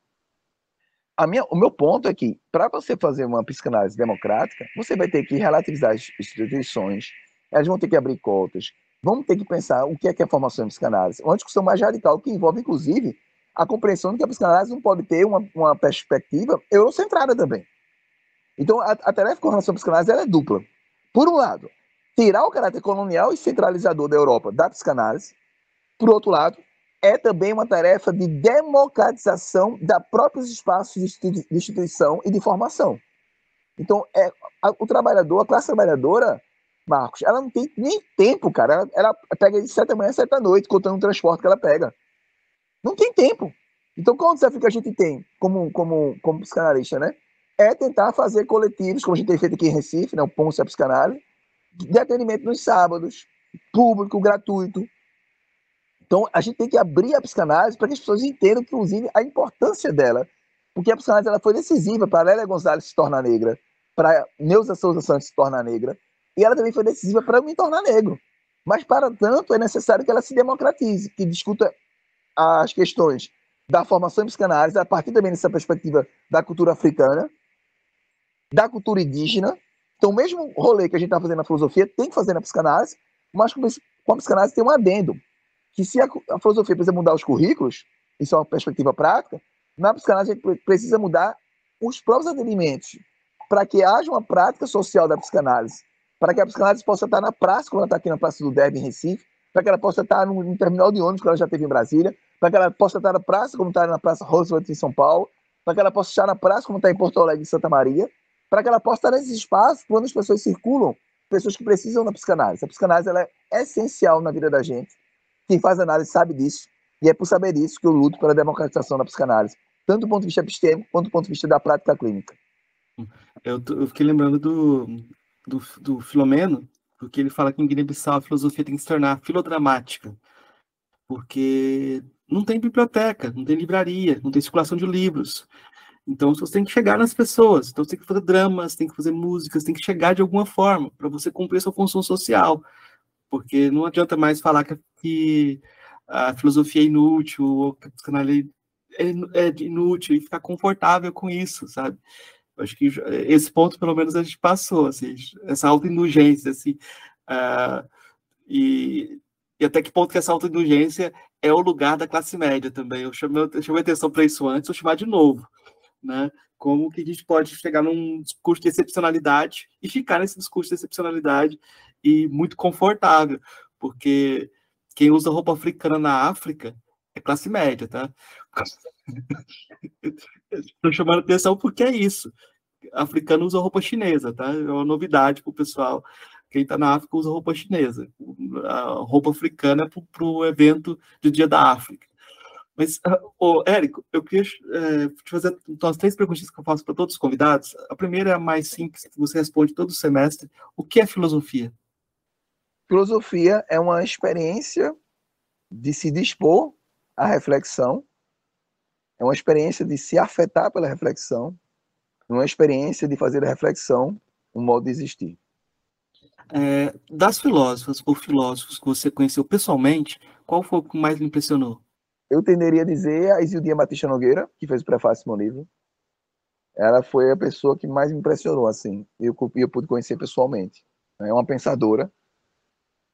a minha, o meu ponto é que, para você fazer uma psicanálise democrática, você vai ter que relativizar as instituições, elas vão ter que abrir cotas, vamos ter que pensar o que é que é formação em psicanálise. Uma discussão mais radical que envolve, inclusive, a compreensão de que a psicanálise não pode ter uma, uma perspectiva eurocentrada também. Então, a, a tarefa com relação à psicanálise é dupla. Por um lado, tirar o caráter colonial e centralizador da Europa da psicanálise. Por outro lado, é também uma tarefa de democratização da próprios espaços de instituição e de formação. Então, é, a, o trabalhador, a classe trabalhadora, Marcos, ela não tem nem tempo, cara. Ela, ela pega de da manhã a sete da noite, contando o transporte que ela pega. Não tem tempo. Então, qual o desafio que a gente tem como, como, como psicanalista, né? É tentar fazer coletivos, como a gente tem feito aqui em Recife, né? o Ponce a Psicanálise, de atendimento nos sábados, público, gratuito. Então, a gente tem que abrir a psicanálise para que as pessoas entendam, inclusive, a importância dela. Porque a psicanálise ela foi decisiva para Lélia Gonzalez se tornar negra, para Neuza Souza Santos se tornar negra, e ela também foi decisiva para eu me tornar negro. Mas, para tanto, é necessário que ela se democratize, que discuta as questões da formação em psicanálise a partir também dessa perspectiva da cultura africana, da cultura indígena. Então, o mesmo rolê que a gente está fazendo na filosofia tem que fazer na psicanálise, mas com a psicanálise tem um adendo, que se a, a filosofia precisa mudar os currículos, isso é uma perspectiva prática, na psicanálise a gente precisa mudar os próprios atendimentos, para que haja uma prática social da psicanálise, para que a psicanálise possa estar na praça, como ela está aqui na Praça do Derby, em Recife, para que ela possa estar no, terminal de ônibus, que ela já teve em Brasília, para que ela possa estar na praça, como está na Praça Roosevelt em São Paulo, para que ela possa estar na praça, como está em Porto Alegre, em Santa Maria, para que ela possa estar nesse espaço quando as pessoas circulam, pessoas que precisam da psicanálise. A psicanálise ela é essencial na vida da gente. Quem faz análise sabe disso, e é por saber disso que eu luto pela democratização da psicanálise, tanto do ponto de vista epistêmico quanto do ponto de vista da prática clínica. Eu, eu fiquei lembrando do, do, do Filomeno, porque ele fala que em Guiné-Bissau a filosofia tem que se tornar filodramática, porque não tem biblioteca, não tem livraria, não tem circulação de livros. Então você tem que chegar nas pessoas, então você tem que fazer dramas, tem que fazer músicas, tem que chegar de alguma forma para você cumprir sua função social, porque não adianta mais falar que, a filosofia é inútil ou que a psicanálise é, é inútil e ficar confortável com isso, sabe? Acho que esse ponto, pelo menos, a gente passou, assim, essa autoindulgência, assim, uh, e, e até que ponto que essa autoindulgência é o lugar da classe média também. Eu chamei, eu chamei atenção para isso antes, vou chamar de novo, né? Como que a gente pode chegar num discurso de excepcionalidade e ficar nesse discurso de excepcionalidade e muito confortável, porque quem usa roupa africana na África é classe média, tá? Estou chamando atenção porque é isso. Africano usa roupa chinesa, tá? É uma novidade para o pessoal. Quem está na África usa roupa chinesa. A roupa africana é para o evento de Dia da África. Mas, oh, Érico, eu queria é, te fazer então, as três perguntas que eu faço para todos os convidados. A primeira é a mais simples, que você responde todo semestre. O que é filosofia? Filosofia é uma experiência de se dispor à reflexão é uma experiência de se afetar pela reflexão, uma experiência de fazer a reflexão um modo de existir. É, das filósofas ou filósofos que você conheceu pessoalmente, qual foi o que mais lhe impressionou? Eu tenderia a dizer a Isildinha Batista Nogueira, que fez o prefácio do meu livro. Ela foi a pessoa que mais me impressionou, assim. Eu, eu pude conhecer pessoalmente. É uma pensadora.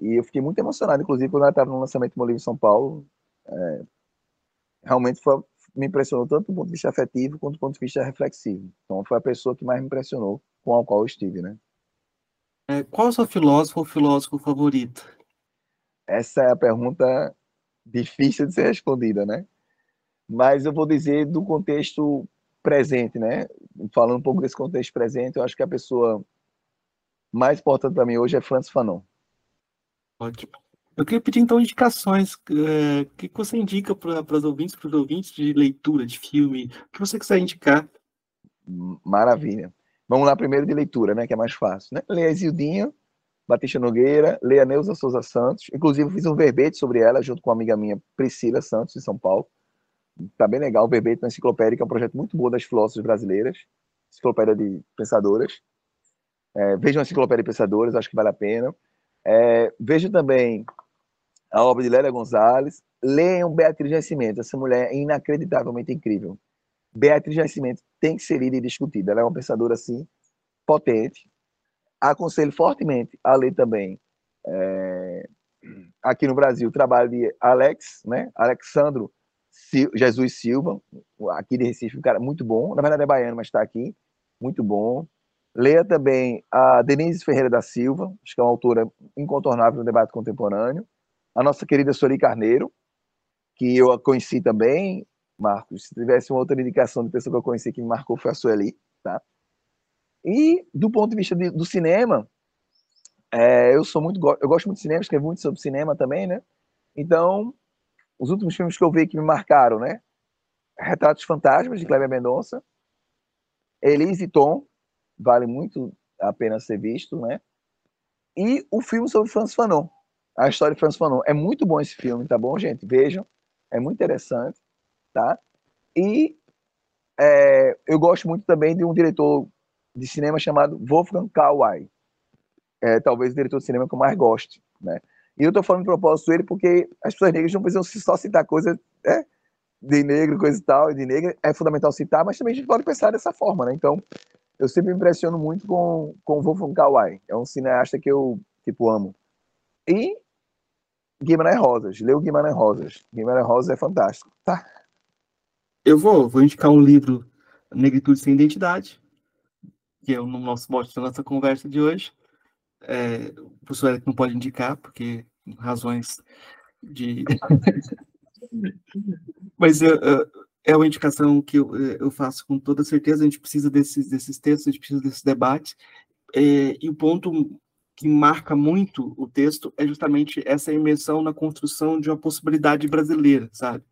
E eu fiquei muito emocionado, inclusive, quando ela estava no lançamento do meu livro em São Paulo. É, realmente foi, me impressionou tanto do ponto de vista afetivo quanto do ponto de vista reflexivo. Então foi a pessoa que mais me impressionou com a qual eu estive, né? É, qual o seu filósofo ou filósofo favorito? Essa é a pergunta difícil de ser respondida, né? Mas eu vou dizer do contexto presente, né? Falando um pouco desse contexto presente, eu acho que a pessoa mais importante para mim hoje é Francis Fanon. Ótimo. Eu queria pedir então indicações. É, o que você indica para os ouvintes, para os ouvintes de leitura, de filme? O que você quiser indicar? Maravilha. Vamos lá primeiro de leitura, né? Que é mais fácil. Né? Leia Zildinha, Batista Nogueira, leia Neuza Souza Santos. Inclusive, fiz um verbete sobre ela junto com uma amiga minha, Priscila Santos, de São Paulo. Tá bem legal o verbete na enciclopédia, que é um projeto muito bom das filósofas brasileiras, enciclopédia de pensadoras. É, a enciclopédia de pensadoras, acho que vale a pena. É, vejo também a obra de Lélia Gonzalez. Leiam Beatriz Nascimento. Essa mulher é inacreditavelmente incrível. Beatriz Nascimento tem que ser lida e discutida. Ela é uma pensadora, assim, potente. Aconselho fortemente a ler também É, aqui no Brasil, o trabalho de Alex, né? Alexandro Jesus Silva, aqui de Recife, um cara muito bom. Na verdade é baiano, mas está aqui, muito bom. Leia também a Denise Ferreira da Silva, acho que é uma autora incontornável no debate contemporâneo. A nossa querida Sori Carneiro, que eu a conheci também, Marcos. Se tivesse uma outra indicação de pessoa que eu conheci que me marcou, foi a Sueli, tá? E do ponto de vista de, do cinema, é, eu sou muito eu gosto muito de cinema, escrevo muito sobre cinema também, né? Então, os últimos filmes que eu vi que me marcaram, né? Retratos Fantasmas de Kleber Mendonça, Elise e Tom, vale muito a pena ser visto, né? E o filme sobre Francis Fanon, a história de Francis Fanon. É muito bom esse filme, tá bom, gente? Vejam, é muito interessante, tá? E é, eu gosto muito também de um diretor de cinema chamado Wolfgang Kawai. É talvez o diretor de cinema que eu mais gosto, né? E eu estou falando de propósito dele porque as pessoas negras não precisam só citar coisas né, de negro, coisa e tal, e de negra é fundamental citar, mas também a gente pode pensar dessa forma, né? Então, eu sempre me impressiono muito com, com Wolfgang Kawai. É um cineasta que eu, tipo, amo. E Guimarães Rosas. Leu Guimarães Rosas. Guimarães Rosas é fantástico, tá? Eu vou, vou indicar um livro Negritude Sem Identidade, que é o nosso mote da nossa conversa de hoje. É, o professor Eric não pode indicar, porque razões de. Mas eu, é uma indicação que eu, eu, faço com toda certeza. A gente precisa desses, desses textos, a gente precisa desses debates. É, e o ponto que marca muito o texto é justamente essa imersão na construção de uma possibilidade brasileira, sabe?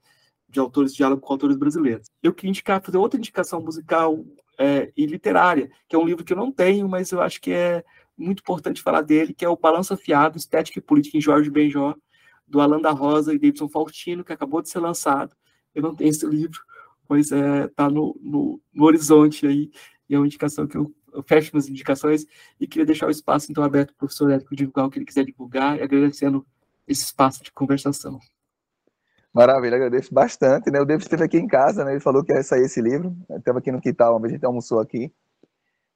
De autores, diálogo com autores brasileiros. Eu queria indicar, fazer outra indicação musical é, e literária, que é um livro que eu não tenho, mas eu acho que é muito importante falar dele, que é o Balanço Afiado, Estética e Política em Jorge Benjó, do Alan da Rosa e Davidson Faustino, que acabou de ser lançado. Eu não tenho esse livro, mas está é, tá no, no, no, horizonte aí, e é uma indicação que eu, eu fecho minhas indicações, e queria deixar o espaço, então, aberto para o professor Érico divulgar o que ele quiser divulgar, e agradecendo esse espaço de conversação. Maravilha, agradeço bastante, né? O David esteve aqui em casa, né? Ele falou que ia sair esse livro, estava aqui no quintal, vez a gente almoçou aqui.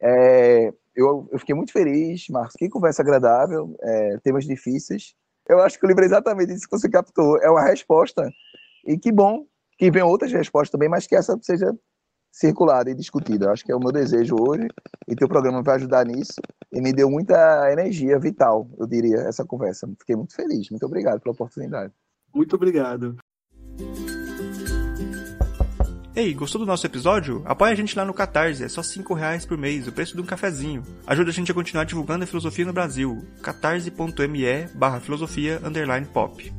É, eu, eu, fiquei muito feliz, Marcos. Que conversa agradável, é, temas difíceis. Eu acho que o livro é exatamente isso que você captou. É uma resposta. E que bom que venham outras respostas também, mas que essa seja circulada e discutida. Eu acho que é o meu desejo hoje e teu programa vai ajudar nisso. E me deu muita energia vital, eu diria, essa conversa. Fiquei muito feliz. Muito obrigado pela oportunidade. Muito obrigado. Ei, gostou do nosso episódio? Apoie a gente lá no Catarse, é só 5 reais por mês, o preço de um cafezinho. Ajuda a gente a continuar divulgando a filosofia no Brasil. catarse.me barra filosofia underline pop.